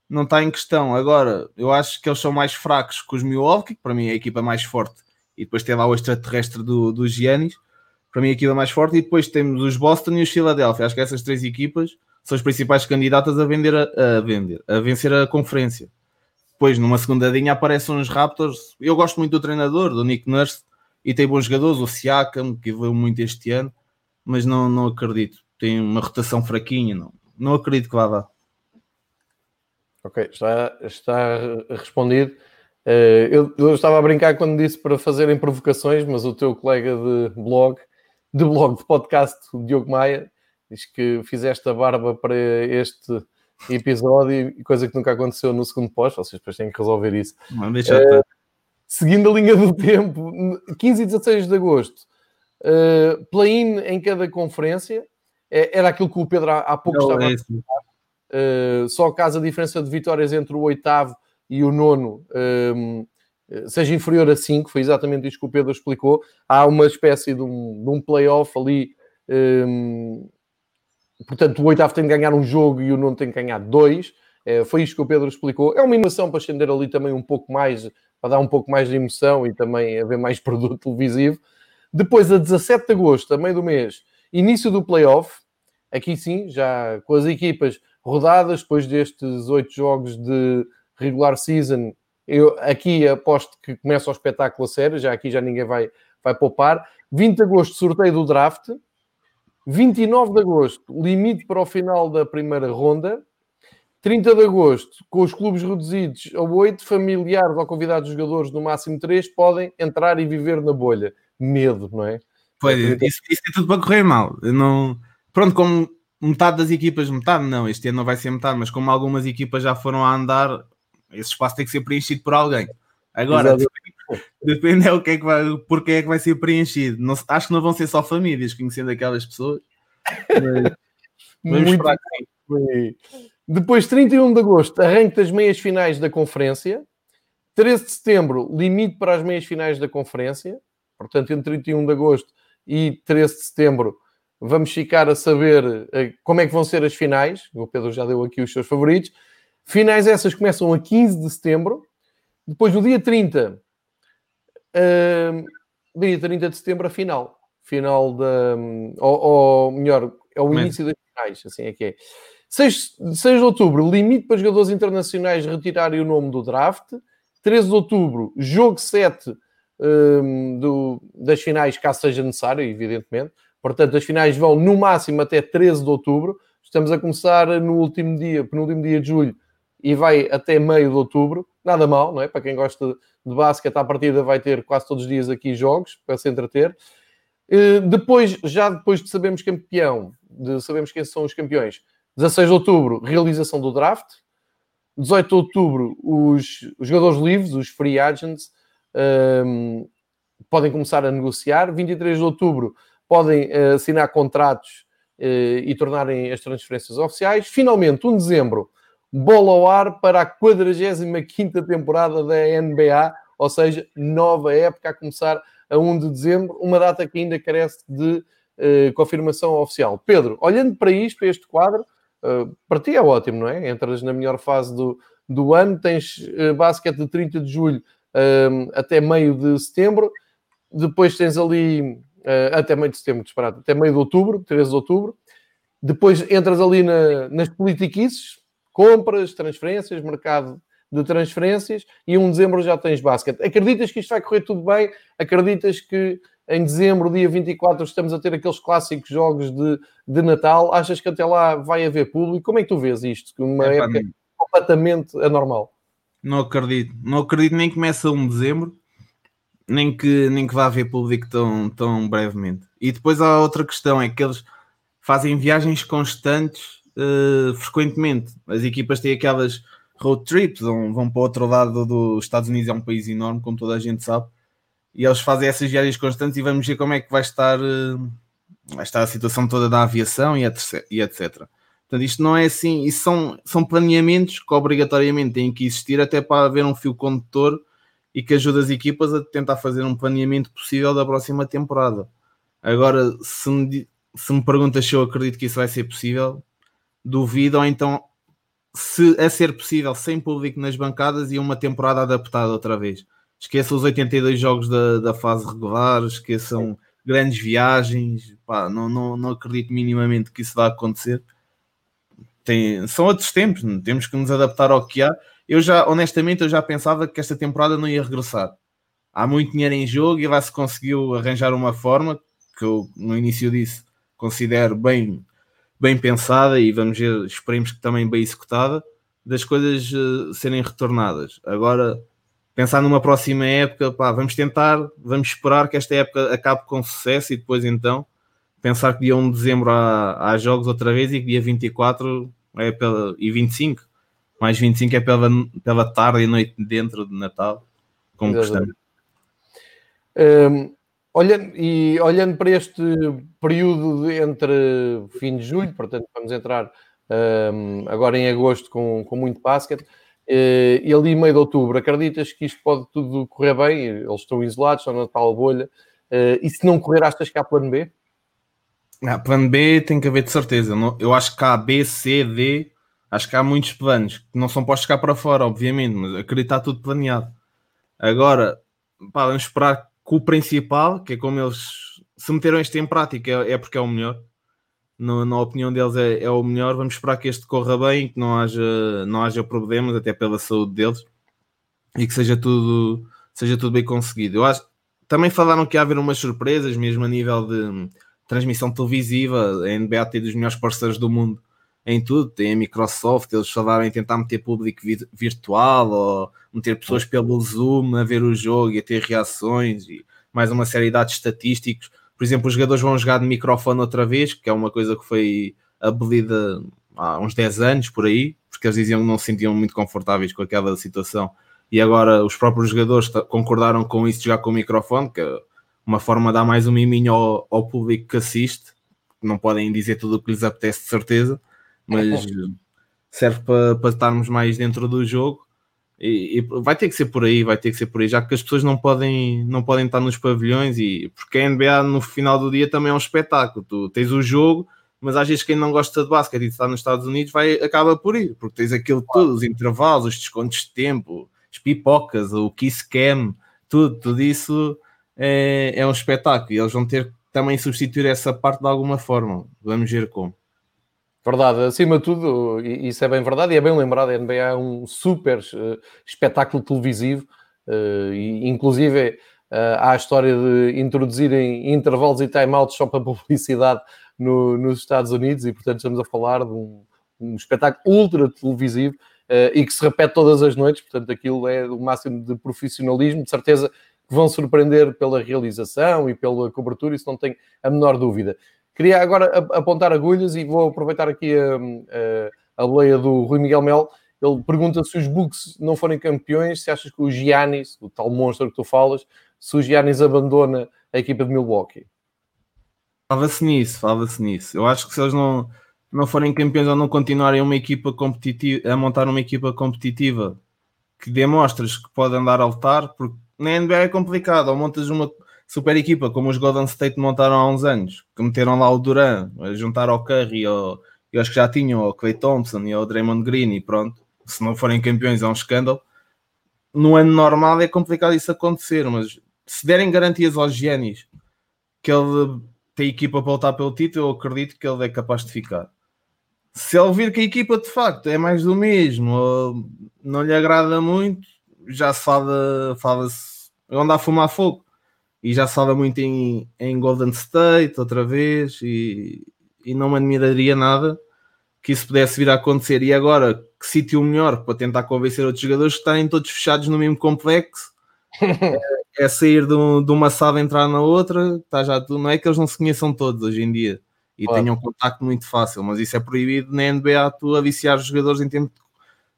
não está em questão. Agora, eu acho que eles são mais fracos que os Milwaukee, que para mim é a equipa mais forte, e depois tem lá o extraterrestre do, do Giannis, para mim a equipa mais forte, e depois temos os Boston e os Philadelphia. Acho que essas três equipas são as principais candidatas a vender a, a vender, a vencer a conferência. Depois, numa segunda linha, aparecem os Raptors. Eu gosto muito do treinador, do Nick Nurse, e tem bons jogadores, o Siakam, que evoluiu muito este ano mas não, não acredito. Tem uma rotação fraquinha, não, não acredito que vá dar. Ok, está, está respondido. Uh, eu, eu, estava a brincar quando disse para fazerem provocações, mas o teu colega de blog, de blog, de podcast, o Diogo Maia, diz que fizeste a barba para este episódio, coisa que nunca aconteceu no segundo pós, vocês depois têm que resolver isso. Não, uh, seguindo a linha do tempo, 15 e 16 de agosto, Uh, play-in em cada conferência. É, era aquilo que o Pedro há, há pouco Não, estava é a. Uh, só caso a diferença de vitórias entre o oitavo e o nono um, ehm, seja inferior a 5, foi exatamente isso que o Pedro explicou. Há uma espécie de um, de um playoff ali. Um, portanto, o oitavo tem de ganhar um jogo e o nono tem de ganhar dois. É, foi isto que o Pedro explicou. É uma emoção para estender ali também um pouco mais, para dar um pouco mais de emoção e também haver mais <laughs> produto televisivo. Depois, a 17 de agosto, a meio do mês, início do playoff. Aqui sim, já com as equipas rodadas, depois destes oito jogos de regular season, eu aqui aposto que começa o espetáculo a sério, já aqui já ninguém vai, vai poupar. 20 de agosto, sorteio do draft. 29 de agosto, limite para o final da primeira ronda. 30 de agosto, com os clubes reduzidos a 8, familiares ou convidados jogadores no máximo 3 podem entrar e viver na bolha medo, não é? Pois, isso, isso é tudo para correr mal. Eu não... Pronto, como metade das equipas, metade não, este ano não vai ser metade, mas como algumas equipas já foram a andar, esse espaço tem que ser preenchido por alguém. Agora, depende, depende é o que é que vai, porque é que vai ser preenchido. Não, acho que não vão ser só famílias, conhecendo aquelas pessoas. Mas, <laughs> Muito bem. Depois, 31 de agosto, arranque das meias finais da conferência. 13 de setembro, limite para as meias finais da conferência. Portanto, entre 31 de agosto e 13 de setembro, vamos ficar a saber eh, como é que vão ser as finais. O Pedro já deu aqui os seus favoritos. Finais essas começam a 15 de setembro. Depois, no dia 30, uh, dia 30 de setembro, a final. Final da. Ou, ou melhor, é o início das finais, assim é que é. 6, 6 de outubro, limite para jogadores internacionais retirarem o nome do draft. 13 de outubro, jogo 7 um, do, das finais, caso seja necessário, evidentemente. Portanto, as finais vão no máximo até 13 de outubro. Estamos a começar no último dia, penúltimo dia de julho, e vai até meio de outubro. Nada mal, não é? Para quem gosta de basquete, à partida vai ter quase todos os dias aqui jogos para se entreter. Uh, depois, já depois de sabermos campeão, de sabermos quem são os campeões, 16 de outubro, realização do draft. 18 de outubro, os, jogadores livres, os free agents, um, ehm, podem começar a negociar. 23 de outubro, podem uh, assinar contratos uh, e tornarem as transferências oficiais. Finalmente, 1 de dezembro, bola ao ar para a 45 temporada da NBA, ou seja, nova época a começar a 1 de dezembro, uma data que ainda carece de uh, confirmação oficial. Pedro, olhando para isto, para este quadro, uh, para ti é ótimo, não é? Entras na melhor fase do, do ano, tens uh, basquete de 30 de julho até meio de setembro, depois tens ali até meio de setembro, disparado, até meio de outubro, 13 de outubro, depois entras ali na, nas politiquices, compras, transferências, mercado de transferências e 1 de dezembro já tens basquete. Acreditas que isto vai correr tudo bem? Acreditas que em dezembro, dia 24, estamos a ter aqueles clássicos jogos de, de Natal? Achas que até lá vai haver público? Como é que tu vês isto? Uma é, época pá, completamente anormal. Não acredito. Não acredito nem que começa 1 de dezembro, nem que, nem que vá haver público tão, tão brevemente. E depois há outra questão, é que eles fazem viagens constantes uh, frequentemente. As equipas têm aquelas road trips, vão, vão para o outro lado dos Estados Unidos, é um país enorme, como toda a gente sabe, e eles fazem essas viagens constantes e vamos ver como é que vai estar, uh, vai estar a situação toda da aviação e etc. E etc. Portanto, isto não é assim, isso são, são planeamentos que obrigatoriamente têm que existir até para haver um fio condutor e que ajuda as equipas a tentar fazer um planeamento possível da próxima temporada. Agora, se me, se me perguntas se eu acredito que isso vai ser possível, duvido, ou então se a ser possível, sem público nas bancadas e uma temporada adaptada outra vez. Esqueçam os 82 jogos da, da fase regular, esqueçam grandes viagens, pá, não, não, não acredito minimamente que isso vá acontecer. Tem, são outros tempos, temos que nos adaptar ao que há. Eu já, honestamente, eu já pensava que esta temporada não ia regressar. Há muito dinheiro em jogo e lá se conseguiu arranjar uma forma que eu no início disse considero bem bem pensada e vamos ver, esperemos que também bem executada, das coisas uh, serem retornadas. Agora, pensar numa próxima época, pá, vamos tentar, vamos esperar que esta época acabe com sucesso e depois então pensar que dia 1 de dezembro há, há jogos outra vez e que dia 24 é pela, e 25, mais 25 é pela, pela tarde e noite dentro de Natal, como gostamos. Um, Olhando, e olhando para este período entre fim de julho, portanto, vamos entrar um, agora em agosto com, com muito basquete, uh, e ali meio de outubro, acreditas que isto pode tudo correr bem? Eles estão isolados, estão na tal bolha, uh, e se não correr, achas que há plano B? Ah, plano B tem que haver de certeza. Eu acho que há B, C, D, acho que há muitos planos que não são postos cá para fora, obviamente, mas acredito que está tudo planeado. Agora, pá, vamos esperar com o principal, que é como eles se meteram isto em prática, é, é porque é o melhor. No, na opinião deles é, é, o melhor. Vamos esperar que este corra bem, que não haja, não haja problemas, até pela saúde deles, e que seja tudo, seja tudo bem conseguido. Eu acho, também falaram que ia haver umas surpresas, mesmo a nível de transmissão televisiva. A NBA tem dos melhores parceiros do mundo em tudo. Tem a Microsoft, eles falaram em tentar meter público virtual ou meter pessoas pelo Zoom a ver o jogo e a ter reações e mais uma série de dados estatísticos. Por exemplo, os jogadores vão jogar de microfone outra vez, que é uma coisa que foi abolida há uns 10 anos por aí, porque eles diziam que não se sentiam muito confortáveis com aquela situação. E agora os próprios jogadores concordaram com isso já com o microfone, que é uma forma de dar mais um miminho ao, ao público que assiste. Não podem dizer tudo o que lhes apetece, de certeza mas serve para, para estarmos mais dentro do jogo. E, e, vai ter que ser por aí, vai ter que ser por aí, já que as pessoas não podem, não podem estar nos pavilhões e porque a NBA no final do dia também é um espetáculo. Tu tens o jogo, mas às vezes quem não gosta de basquete e está nos Estados Unidos vai, acaba por ir, porque tens aquilo tudo, os intervalos, os descontos de tempo, as pipocas, o kiss cam, tudo, tudo isso é, é um espetáculo e eles vão ter que também substituir essa parte de alguma forma. Vamos ver como. Verdade, acima de tudo, isso é bem verdade e é bem lembrado, a NBA é um super uh, espetáculo televisivo, uh, e, inclusive uh, há a história de introduzirem intervalos e timeouts só para <laughs> publicidade no, nos Estados Unidos e portanto estamos a falar de um, um espetáculo ultra televisivo e que se repete todas as noites, portanto aquilo é o máximo de profissionalismo, de certeza que vão surpreender pela realização e pela cobertura, isso não tem a menor dúvida. Queria agora apontar agulhas e vou aproveitar aqui a, a, a boleia do Rui Miguel Mel. Ele pergunta se os Bucks não forem campeões, se achas que o Giannis, o tal monstro que tu falas, se o Giannis abandona a equipa de Milwaukee. Falava-se nisso, falava-se nisso. Eu acho que se eles não, não forem campeões ou não continuarem uma equipa competitiva, a montar uma equipa competitiva que demonstres que pode andar a lutar, porque na NBA é complicado, ou montas uma super equipa como os Golden State montaram há uns anos, que meteram lá o Duran, a juntar ao Curry, ou, eu acho que já tinham o Clay Thompson e o Draymond Green e pronto, se não forem campeões é um escândalo. No ano normal é complicado isso acontecer, mas se derem garantias aos Giannis que ele tem equipa para lutar pelo título, eu acredito que ele é capaz de ficar. Se ele vir que a equipa de facto é mais do mesmo, não lhe agrada muito, já se fala, fala-se, anda a fumar fogo e já se fala muito em, em Golden State outra vez e, e não me admiraria nada que isso pudesse vir a acontecer. E agora, que sítio melhor para tentar convencer outros jogadores que estarem todos fechados no mesmo complexo <laughs> é, é, sair de, um, de, uma sala entrar na outra, está já tudo. Não é que eles não se conheçam todos hoje em dia e claro. tenham um contacto muito fácil, mas isso é proibido na NBA tu a viciar os jogadores em tempo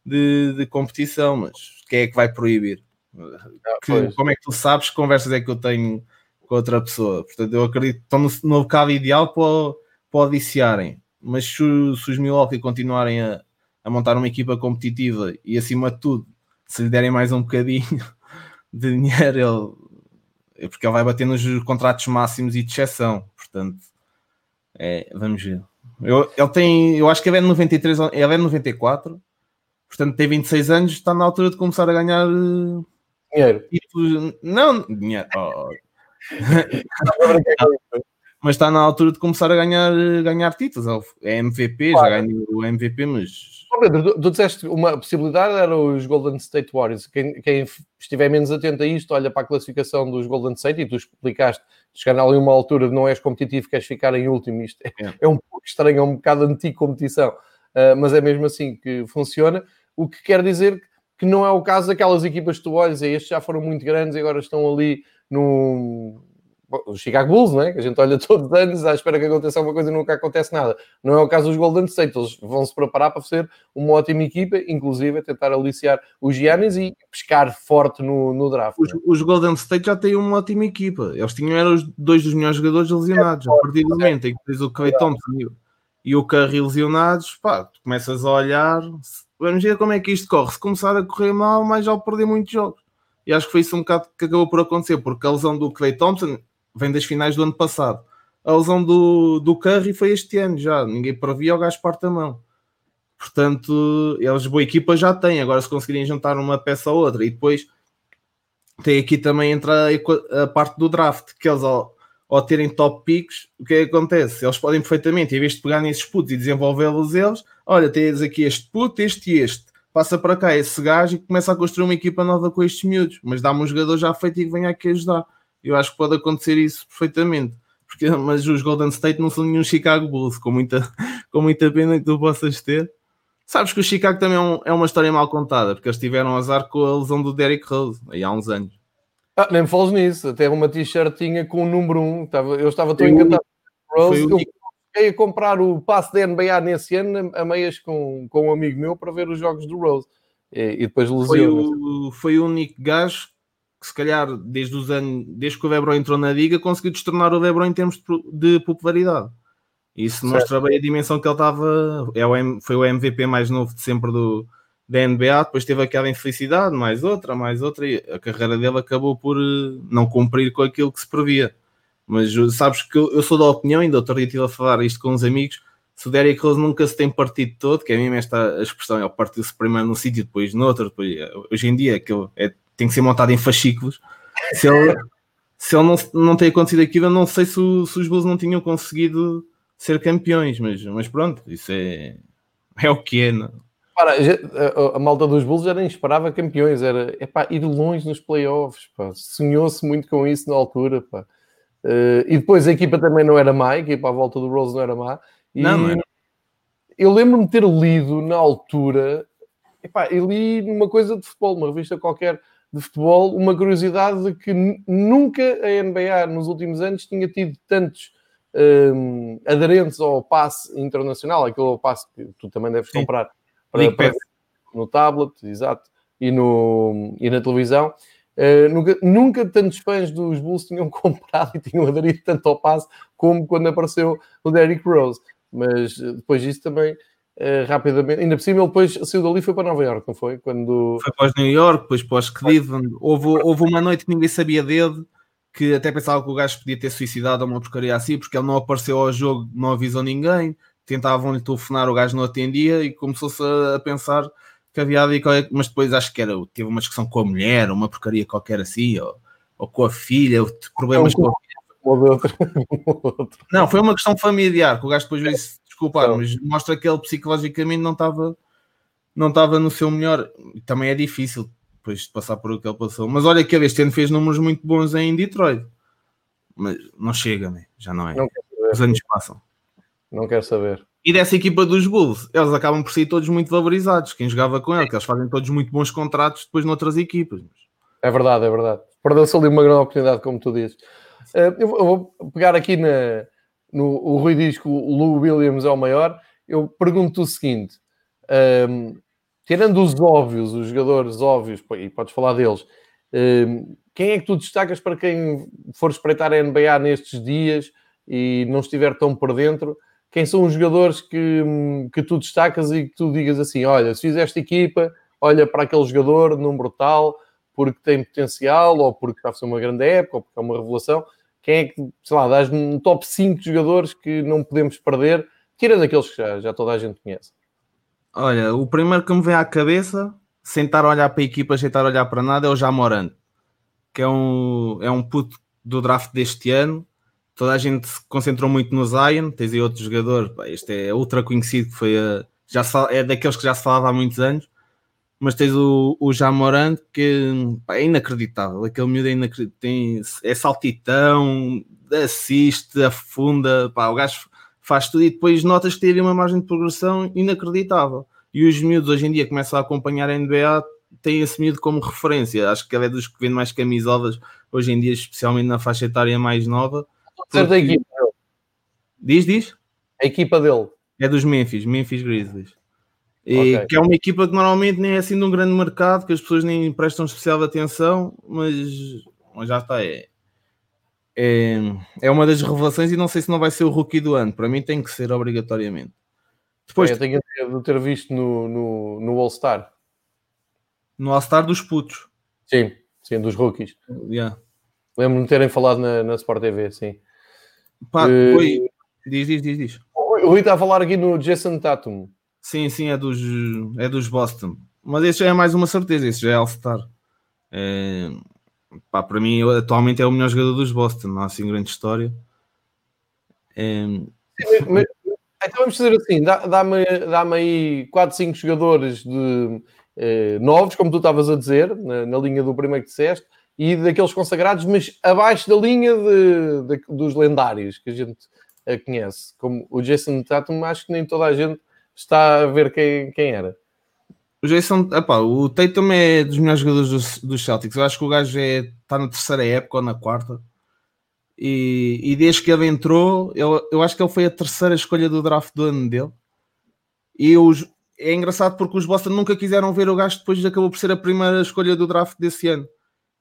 de, de competição, mas quem é que vai proibir? Ah, que, como é que tu sabes que conversas é que eu tenho com outra pessoa? Portanto, eu acredito que estão no, no bocado ideal para, para viciarem, mas se, se os Milwaukee continuarem a, a montar uma equipa competitiva e acima de tudo, se lhe derem mais um bocadinho <laughs> de dinheiro, ele, é porque ele vai bater nos contratos máximos e de exceção, portanto, é, vamos ver. Eu, ele tem, eu acho que ele é de 93, ele é de 94, portanto tem 26 anos, está na altura de começar a ganhar dinheiro. Tipo, não, dinheiro. Oh. <laughs> mas está na altura de começar a ganhar, ganhar títulos. É MVP, claro. já ganhou o MVP, mas. Oh, Pedro, tu, tu disseste uma possibilidade era os Golden State Warriors. Quem, quem, estiver menos atento a isto, olha para a classificação dos Golden State e tu explicaste, chegar ali uma altura não és competitivo, queres ficar em último. Isto é, é. é um pouco estranho, é um bocado anti-competição, uh, mas é mesmo assim que funciona. O que quer dizer que não é o caso daquelas equipas que tu olhas, e estes já foram muito grandes e agora estão ali no, os Chicago Bulls, não é? Que a gente olha <laughs> todos os anos à espera que aconteça alguma coisa e nunca acontece nada. Não é o caso dos Golden State, eles vão se preparar para ser uma ótima equipa, inclusive tentar aliciar os Giannis e pescar forte no, no draft. Os, é? os, Golden State já têm uma ótima equipa, eles tinham eram os dois dos melhores jogadores lesionados. É, a partir do momento em que tens o Clay Thompson e o, Curry lesionados, pá, tu começas a olhar, vamos ver como é que isto corre. Se começar a correr mal, mais já perder muitos jogos. E acho que foi isso um bocado que acabou por acontecer, porque a lesão do Clay Thompson vem das finais do ano passado. A lesão do, do Curry foi este ano já, ninguém previa o gajo parte a mão. Portanto, eles boa equipa já têm, agora se conseguirem juntar uma peça ou outra. E depois tem aqui também entra a, a parte do draft, que eles ao terem top picks, o que é que acontece? Eles podem perfeitamente, em vez de pegar nesses putos e desenvolvê-los eles, olha, tens aqui este puto, este e este, passa para cá esse gajo e começa a construir uma equipa nova com estes miúdos, mas dá-me um jogador já feito e que venha aqui ajudar. Eu acho que pode acontecer isso perfeitamente. Porque, <laughs> mas os Golden State não são nenhum Chicago Bulls, com muita, <laughs> com muita pena que tu possas ter. Sabes que o Chicago também é, um, é uma história mal contada, porque eles tiveram azar com a lesão do Derrick Rose, aí há uns anos. Ah, nem me falas nisso, até uma t-shirtinha com o número 1, eu estava tão encantado. Rose, eu cheguei a comprar o passe da NBA nesse ano, a meias com, com um amigo meu, para ver os jogos do Rose. E, e depois lesionou. Foi foi o único gajo que se calhar desde os anos, desde que o Lebron entrou na liga, conseguiu destornar o Lebron em termos de popularidade. Isso certo. mostra bem a dimensão que ele estava. É o, foi o MVP mais novo de sempre do, da NBA, depois teve aquela infelicidade, mais outra, mais outra, e a carreira dele acabou por eh, não cumprir com aquilo que se previa. Mas eh, sabes que eu, sou da opinião, ainda outro dia estive a falar isto com uns amigos, se o Derrick Rose nunca se tem partido todo, que é mesmo esta expressão, ele partiu-se primeiro num sítio, depois no outro, depois, eh, hoje em dia que é tem que ser montado em fascículos. Se ele, se ele não, não tem acontecido aquilo, eu não sei se, o, se os Bulls não tinham conseguido ser campeões, mas, mas pronto, isso é, é o que é. Não? Para, a, a, malta dos Bulls já nem esperava campeões, era epá, ir longe nos playoffs, sonhou-se muito com isso na altura. Pá. Uh, e depois a equipa também não era má, a equipa à volta do Rose não era má. E não, não era. Eu lembro-me ter lido na altura epá, eu li numa coisa de futebol, uma revista qualquer de futebol, uma curiosidade de que nunca a NBA nos últimos anos tinha tido tantos um, aderentes ao passe internacional, aquele passe que tu também deves Sim. comprar para, para, no tablet, exato, e, no, e na televisão. Uh, nunca, nunca tantos fãs dos Bulls tinham <laughs> comprado e tinham aderido tanto ao passe como quando apareceu o Derrick Rose. Mas eh, depois disso também Uh, rapidamente. Ainda por cima, ele depois saiu dali e foi para Nova York, não foi? Quando... Foi para New York, depois para os Cleveland. Houve, houve uma noite que ninguém sabia dele, que até pensava que o gajo podia ter suicidado ou uma porcaria assim, porque ele não apareceu ao jogo, não avisou ninguém. Tentavam-lhe telefonar, o gajo não atendia e começou-se a, pensar que havia ali qualquer... Mas depois acho que era, teve uma discussão com a mulher, uma porcaria qualquer assim, ou, ou com a filha, problemas com a filha. <laughs> Não, foi uma questão familiar, que o gajo depois veio-se desculpar, então, mas mostra que ele psicologicamente não estava não estava no seu melhor. Também é difícil depois de passar por o que ele passou. Mas olha que este ano fez números muito bons em Detroit. Mas não chega, né? já não é. Não Os anos passam. Não quero saber. E dessa equipa dos Bulls, eles acabam por ser todos muito valorizados. Quem jogava com ele, que eles fazem todos muito bons contratos depois noutras equipas. É verdade, é verdade. Perdeu-se ali uma grande oportunidade, como tu dizes. Uh, eu vou pegar aqui na, no, o Rui diz que o Lou Williams é o maior. Eu pergunto o seguinte: um, tirando os óbvios, os jogadores óbvios, e podes falar deles, um, quem é que tu destacas para quem for espreitar a NBA nestes dias e não estiver tão por dentro? Quem são os jogadores que, que tu destacas e que tu digas assim: olha, se fizeste equipa, olha para aquele jogador num brutal, porque tem potencial, ou porque está a fazer uma grande época, ou porque é uma revelação quem é que, sei lá, dás um top 5 jogadores que não podemos perder, tirando aqueles que já, já toda a gente conhece? Olha, o primeiro que me vem à cabeça, sentar a olhar para a equipa, sem estar a olhar para nada, é o Jamorant, que é um, é um puto do draft deste ano. Toda a gente se concentrou muito no Zion, tens aí outro jogador, pá, este é ultra conhecido, que foi a, já é daqueles que já se falava há muitos anos, mas tens o, o Jamorant que pá, é inacreditável. Aquele miúdo é inacreditável. É saltitão, assiste, afunda. Pá, o gajo faz tudo e depois notas que tem uma margem de progressão inacreditável. E os miúdos hoje em dia começam a acompanhar a NBA, têm esse miúdo como referência. Acho que ele é dos que vende mais camisolas hoje em dia, especialmente na faixa etária mais nova. Porque... da equipa dele. Diz, diz? A equipa dele. É dos Memphis, Memphis Grizzlies. E okay. que é uma equipa que normalmente nem é assim de um grande mercado, que as pessoas nem prestam especial atenção, mas, mas já está. É, é, é uma das revelações e não sei se não vai ser o rookie do ano. Para mim tem que ser obrigatoriamente. Depois, é, eu tenho de ter visto no, no, no All-Star. No All-Star dos putos. Sim, sim, dos rookies. Yeah. Lembro-me de terem falado na, na Sport TV, sim. Pá, uh, Diz, diz, diz, diz. O Rui está a falar aqui no Jason Tatum. Sim, sim, é dos, é dos Boston. Mas esse já é mais uma certeza, esse já é All-Star. É, pá, para mim, atualmente é o melhor jogador dos Boston, não há assim grande história. É... Sim, mas, então vamos fazer assim: dá-me dá aí 4, 5 jogadores de, eh, novos, como tu estavas a dizer, na, na, linha do primeiro que disseste, e daqueles consagrados, mas abaixo da linha de, de, dos lendários que a gente eh, conhece. Como o Jason Tatum, acho que nem toda a gente está a ver quem, quem era. O Jason, epá, o Tatum é dos melhores jogadores dos, dos Celtics. Eu acho que o gajo é, está na terceira época ou na quarta. E, e desde que ele entrou, eu, eu acho que ele foi a terceira escolha do draft do ano dele. E os, é engraçado porque os Boston nunca quiseram ver o gajo depois de acabou por ser a primeira escolha do draft desse ano.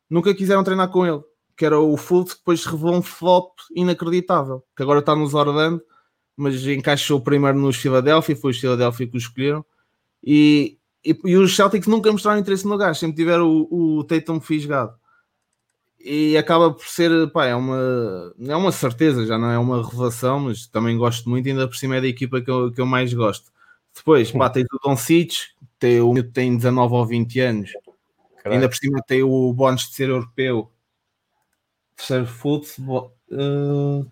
Nunca quiseram treinar com ele. Que era o Fultz, que depois revelou um flop inacreditável. Que agora está nos Orlando mas encaixou primeiro nos Philadelphia, foi os Philadelphia que o escolheram. E, e, e, os Celtics nunca mostraram interesse no gajo, sempre tiveram o, o Tatum fisgado. E acaba por ser, pá, é uma, é uma certeza, já não é uma revelação, mas também gosto muito, ainda por cima é da equipa que eu, que eu mais gosto. Depois, pá, tem o Don Cic, tem, o tem 19 ou 20 anos, Caralho. ainda por cima tem o bónus de ser europeu. Terceiro futebol. Uh,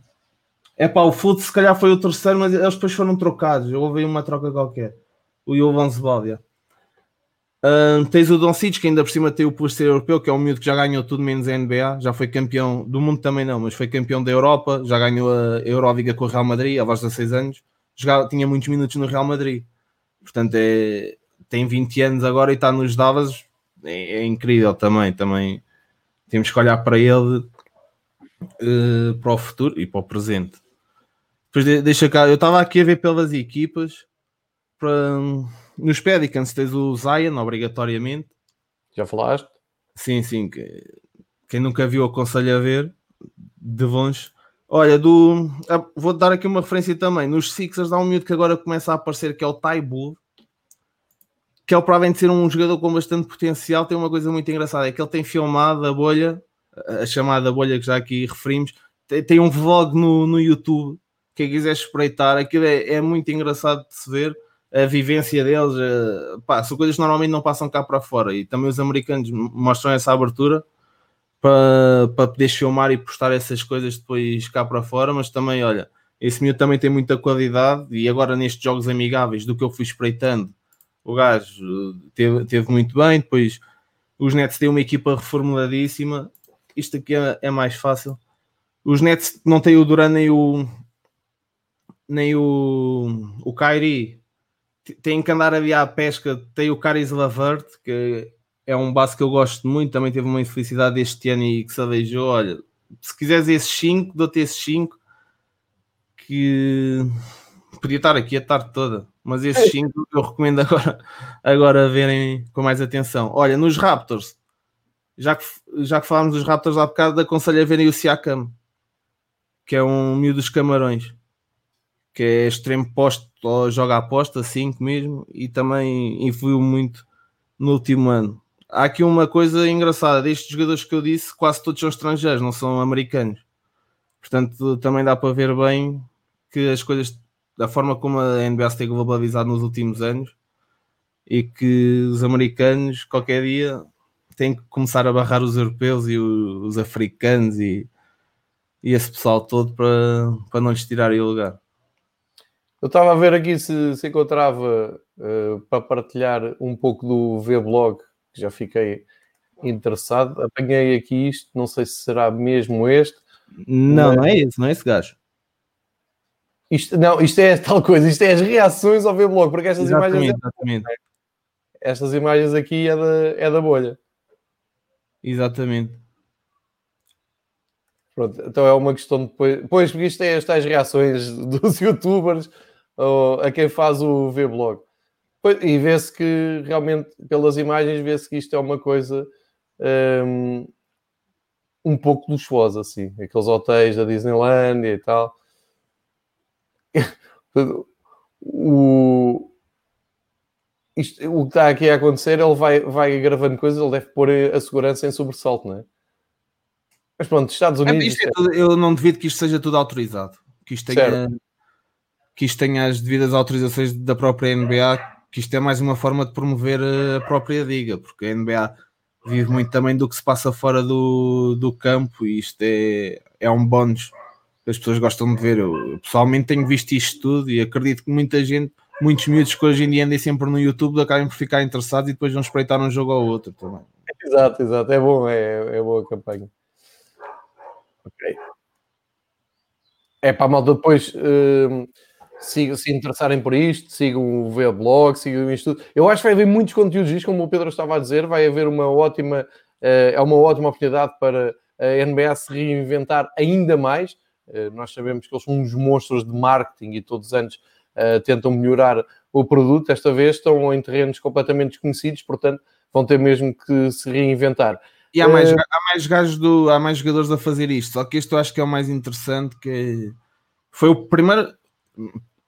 é pá, o Foot se calhar foi o terceiro, mas eles depois foram trocados. Houve aí uma troca qualquer. O Jovan Zebália. Uh, tens o Doncic, que ainda por cima tem o posto europeu, que é um miúdo que já ganhou tudo menos a NBA, já foi campeão do mundo também não, mas foi campeão da Europa, já ganhou a Euroliga com o Real Madrid, aos 16 anos, jogava, tinha muitos minutos no Real Madrid. Portanto, é, tem 20 anos agora e está nos Dallas, é, é incrível também, também temos que olhar para ele uh, para o futuro e para o presente. Depois de, deixa cá, eu estava aqui a ver pelas equipas para, nos Pelicans tens o Zion, obrigatoriamente. Já falaste? Sim, sim. Que, quem nunca viu aconselho a ver de longe. Olha, do, ah, vou dar aqui uma referência também. Nos Sixers há um miúdo que agora começa a aparecer que é o Bull, que ele provavelmente ser um jogador com bastante potencial. Tem uma coisa muito engraçada: é que ele tem filmado a bolha, a chamada bolha que já aqui referimos. Tem, tem um vlog no, no YouTube. Quem quiser espreitar, aquilo é, é muito engraçado de se ver a vivência deles, uh, pá, são coisas que normalmente não passam cá para fora e também os americanos mostram essa abertura para, para poderes filmar e postar essas coisas depois cá para fora, mas também, olha, esse miúdo também tem muita qualidade e agora nestes jogos amigáveis do que eu fui espreitando, o gajo teve, teve muito bem, depois os Nets têm uma equipa reformuladíssima, isto aqui é, é mais fácil. Os Nets não têm o Duran nem o nem o, o Kyrie tem que andar ali à pesca. Tem o Caris Lavert, que é um base que eu gosto muito, também teve uma infelicidade este ano e que se aleijou. Olha, se quiseres esses 5, dou-te esses 5 que podia estar aqui a tarde toda, mas esses 5 eu recomendo agora, <laughs> agora verem com mais atenção. Olha, nos Raptors, já que, já que falámos dos Raptors há bocado, aconselho a verem o Siakam, que é um miúdo dos Camarões que é extremo posto, joga a aposta 5 mesmo, e também influiu muito no último ano. Há aqui uma coisa engraçada, destes jogadores que eu disse, quase todos são estrangeiros, não são americanos. Portanto, também dá para ver bem que as coisas, da forma como a NBA se tem globalizado nos últimos anos, e que os americanos, qualquer dia, têm que começar a barrar os europeus e os africanos e, e esse pessoal todo para, para não lhes tirarem o lugar. Eu estava a ver aqui se, se encontrava uh, para partilhar um pouco do V-Blog, que já fiquei interessado. Apanhei aqui isto, não sei se será mesmo este. Não, mas... não é esse, não é esse gajo. Isto, não, isto é tal coisa, isto é as reações ao V-Blog, porque estas exatamente, imagens. Exatamente. Estas imagens aqui é da, é da bolha. Exatamente. Pronto, então é uma questão de depois. Pois, porque isto é as tais reações <laughs> dos youtubers ou, a quem faz o V-Blog. E vê-se que realmente, pelas imagens, vê-se que isto é uma coisa um, um pouco luxuosa, assim. Aqueles hotéis da Disneylandia e tal. O, isto, o que está aqui a acontecer, ele vai, vai gravando coisas, ele deve pôr a segurança em sobressalto, não é? Mas pronto, Estados Unidos. É, é tudo, eu não devido que isto seja tudo autorizado. Que isto tenha, que isto tenha as devidas autorizações da própria NBA, que isto é mais uma forma de promover a própria liga, porque a NBA vive muito também do que se passa fora do, do campo e isto é, é um bónus as pessoas gostam de ver. Eu pessoalmente tenho visto isto tudo e acredito que muita gente, muitos miúdos que hoje em dia andem sempre no YouTube acabem por ficar interessados e depois vão espreitar um jogo ao outro também. Exato, exato. É bom, é, é boa a campanha. Ok. É para a malta depois uh, se, se interessarem por isto, sigam o V-Blog, sigam isto tudo. Eu acho que vai haver muitos conteúdos disto, como o Pedro estava a dizer, vai haver uma ótima, uh, é uma ótima oportunidade para a NBA se reinventar ainda mais. Uh, nós sabemos que eles são uns monstros de marketing e todos os anos uh, tentam melhorar o produto. Esta vez estão em terrenos completamente desconhecidos, portanto vão ter mesmo que se reinventar. E há mais, uh, há mais gajos do, há mais jogadores a fazer isto, só que este eu acho que é o mais interessante, que foi o primeiro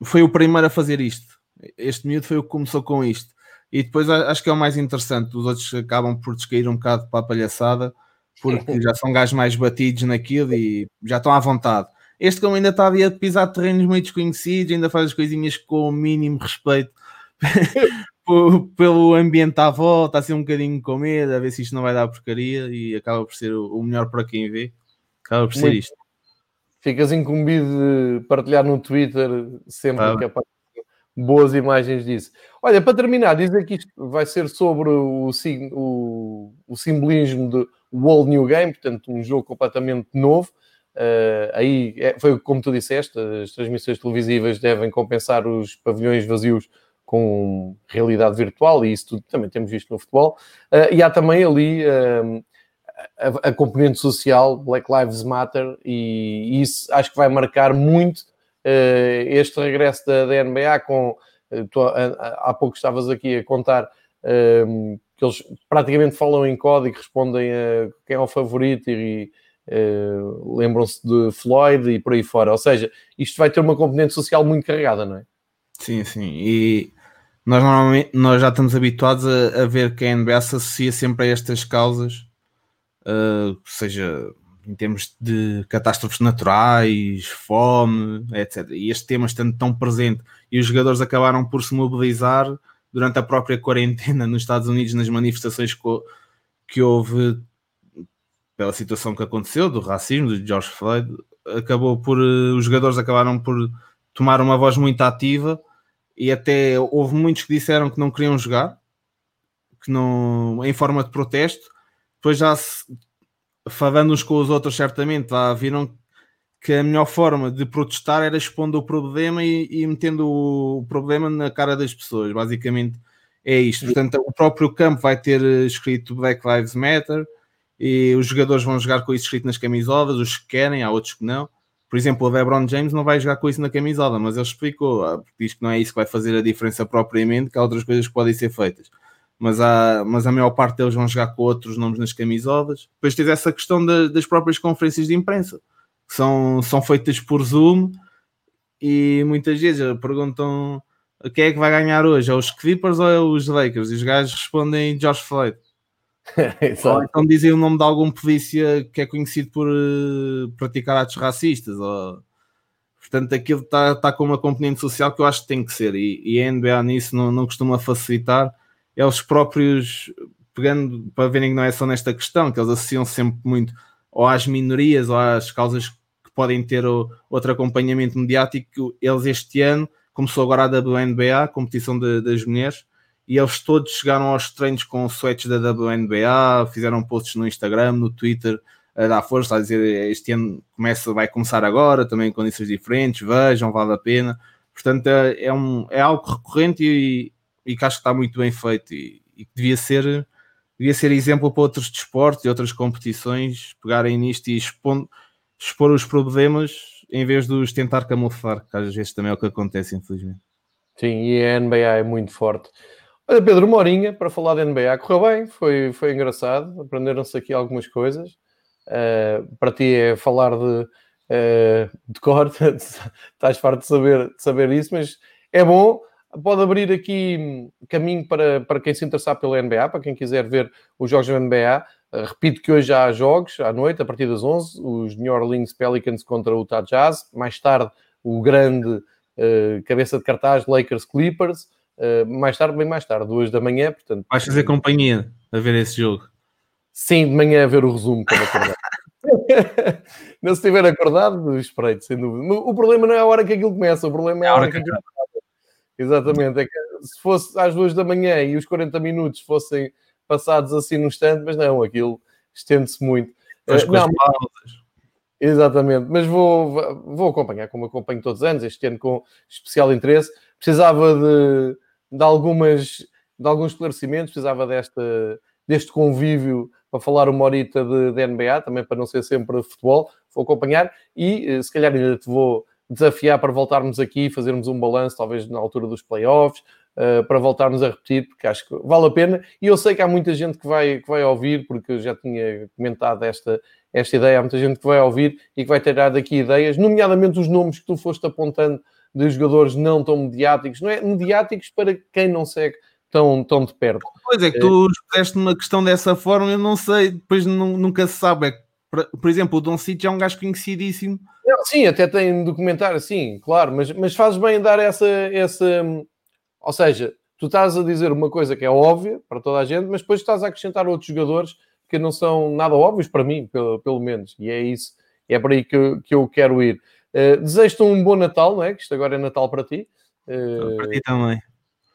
foi o primeiro a fazer isto. Este miúdo foi o que começou com isto. E depois acho que é o mais interessante. Os outros acabam por descair um bocado para a palhaçada, porque <laughs> já são gajos mais batidos naquilo e já estão à vontade. Este como ainda está ali a pisar terrenos meio desconhecidos, ainda faz as coisinhas com o mínimo respeito <laughs> pelo ambiente à volta, assim um bocadinho com medo, a ver se isto não vai dar porcaria e acaba por ser o melhor para quem vê. Acaba por ser Muito. isto. Ficas incumbido de partilhar no Twitter sempre ah. que boas imagens disso. Olha, para terminar, dizer que isto vai ser sobre o, o, o simbolismo do World New Game, portanto, um jogo completamente novo. Uh, aí é, foi como tu disseste, as transmissões televisivas devem compensar os pavilhões vazios com realidade virtual, e isso tudo também temos visto no futebol. Uh, e há também ali uh, a, a, componente social, Black Lives Matter, e, isso acho que vai marcar muito este regresso da, da NBA com. Tu, há pouco estavas aqui a contar que eles praticamente falam em código, respondem a quem é o favorito e, Uh, lembram-se de Floyd e por aí fora. Ou seja, isto vai ter uma componente social muito carregada, não é? Sim, sim. E nós normalmente nós já estamos habituados a, a ver que a NBA se associa sempre a estas causas, uh, seja em termos de catástrofes naturais, fome, etc. E este tema estando tão presente e os jogadores acabaram por se mobilizar durante a própria quarentena nos Estados Unidos nas manifestações que houve pela situação que aconteceu do racismo de George Floyd acabou por eh, os jogadores acabaram por tomar uma voz muito ativa e até houve muitos que disseram que não queriam jogar, que não, em forma de protesto, depois já se, falando uns com os outros certamente, lá viram que a melhor forma de protestar era expondo o problema e, e metendo o problema na cara das pessoas, basicamente é isto. Portanto, o próprio campo vai ter escrito Black Lives Matter e os jogadores vão jogar com isso escrito nas camisolas, os que querem, há outros que não. Por exemplo, o LeBron James não vai jogar com isso na camisola, mas ele explicou, ah, diz que não é isso que vai fazer a diferença propriamente, que há outras coisas que podem ser feitas. Mas, há, mas a maior parte deles vão jogar com outros nomes nas camisolas. Depois tens essa questão das próprias conferências de imprensa, são, são feitas por Zoom e muitas vezes perguntam quem é que vai ganhar hoje, é os Clippers ou é os Lakers? E os gajos respondem Josh Floyd. <laughs> ou então dizem o nome de algum polícia que é conhecido por uh, praticar atos racistas. Ou... Portanto, aquilo está tá com uma componente social que eu acho que tem que ser. E, e a NBA nisso não, não costuma facilitar. Eles próprios, pegando para verem que não é só nesta questão, que eles associam sempre muito ou às minorias ou às causas que podem ter outro acompanhamento mediático. Eles este ano, começou agora a WNBA, competição de, das mulheres, e eles todos chegaram aos treinos com sweats da WNBA, fizeram posts no Instagram, no Twitter, a dar força, a dizer este ano começa, vai começar agora, também condições diferentes, vejam, vale a pena. Portanto, é, é um, é algo recorrente e, e que acho que está muito bem feito e, e que devia ser, devia ser exemplo para outros desportos e outras competições pegarem nisto e expor, expor os problemas em vez de os tentar camuflar, que às vezes também é o que acontece, infelizmente. Sim, e a NBA é muito forte. Olha, Pedro, uma horinha para falar da NBA. Correu bem, foi, foi engraçado. Aprenderam-se aqui algumas coisas. Uh, para ti é falar de, uh, de cor, <laughs> estás farto de saber, de saber isso, mas é bom. Pode abrir aqui caminho para, para quem se interessar pela NBA, para quem quiser ver os jogos da NBA. Uh, eh, repito que hoje há jogos à noite, a partir das 11, os New Orleans Pelicans contra o Utah Jazz. Mais tarde, o grande cabeça de cartaz Lakers Clippers. Uh, mais tarde, bem mais tarde, duas da manhã, portanto... Vais fazer companhia a ver esse jogo? Sim, de manhã a ver o resumo acordar. <laughs> não se estiver acordado, espreito, sem dúvida. O problema não é a hora que aquilo começa, o problema é a hora que aquilo começa. Exatamente, é que se fosse às duas da manhã e os 40 minutos fossem passados assim no instante, mas não, aquilo estende-se muito. Uh, não, mas, exatamente, mas vou, vou acompanhar, como acompanho todos os anos, este ano com especial interesse. Precisava de de, algumas, de alguns esclarecimentos, precisava desta, deste convívio para falar uma horita de, de NBA, também para não ser sempre futebol, vou acompanhar e eh, se calhar ainda te vou desafiar para voltarmos aqui e fazermos um balanço, talvez na altura dos playoffs, uh, para voltarmos a repetir, porque acho que vale a pena. E eu sei que há muita gente que vai, que vai ouvir, porque eu já tinha comentado esta, esta ideia, há muita gente que vai ouvir e que vai tirar daqui ideias, nomeadamente os nomes que tu foste apontando de jogadores não tão mediáticos, não é? Mediáticos para quem não segue tão, tão de perto. Pois é, que tu puseste uma questão dessa forma, eu não sei, depois nunca se sabe. É por exemplo, o Don City é um gajo conhecidíssimo. Não, sim, até tem documentário, sim, claro, mas, mas fazes bem dar essa, essa. Ou seja, tu estás a dizer uma coisa que é óbvia para toda a gente, mas depois estás a acrescentar outros jogadores que não são nada óbvios para mim, pelo, pelo menos, e é isso, é para aí que, eu, que eu quero ir. Uh, Desejo-te um bom Natal, não é? Que isto agora é Natal para ti. Uh... Para ti também.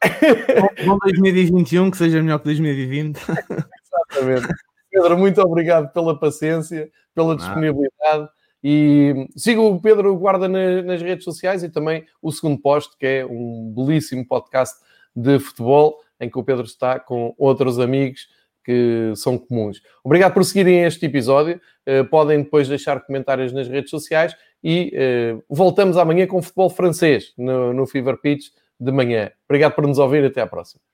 <laughs> bom 2021, que seja melhor que 2020. Exatamente. Pedro, muito obrigado pela paciência, pela disponibilidade. E siga o Pedro Guarda nas redes sociais e também o segundo posto, que é um belíssimo podcast de futebol, em que o Pedro está com outros amigos que são comuns. Obrigado por seguirem este episódio. Uh, podem depois deixar comentários nas redes sociais e uh, voltamos amanhã com futebol francês no, no Fever Pitch de manhã. Obrigado por nos ouvir. Até à próxima.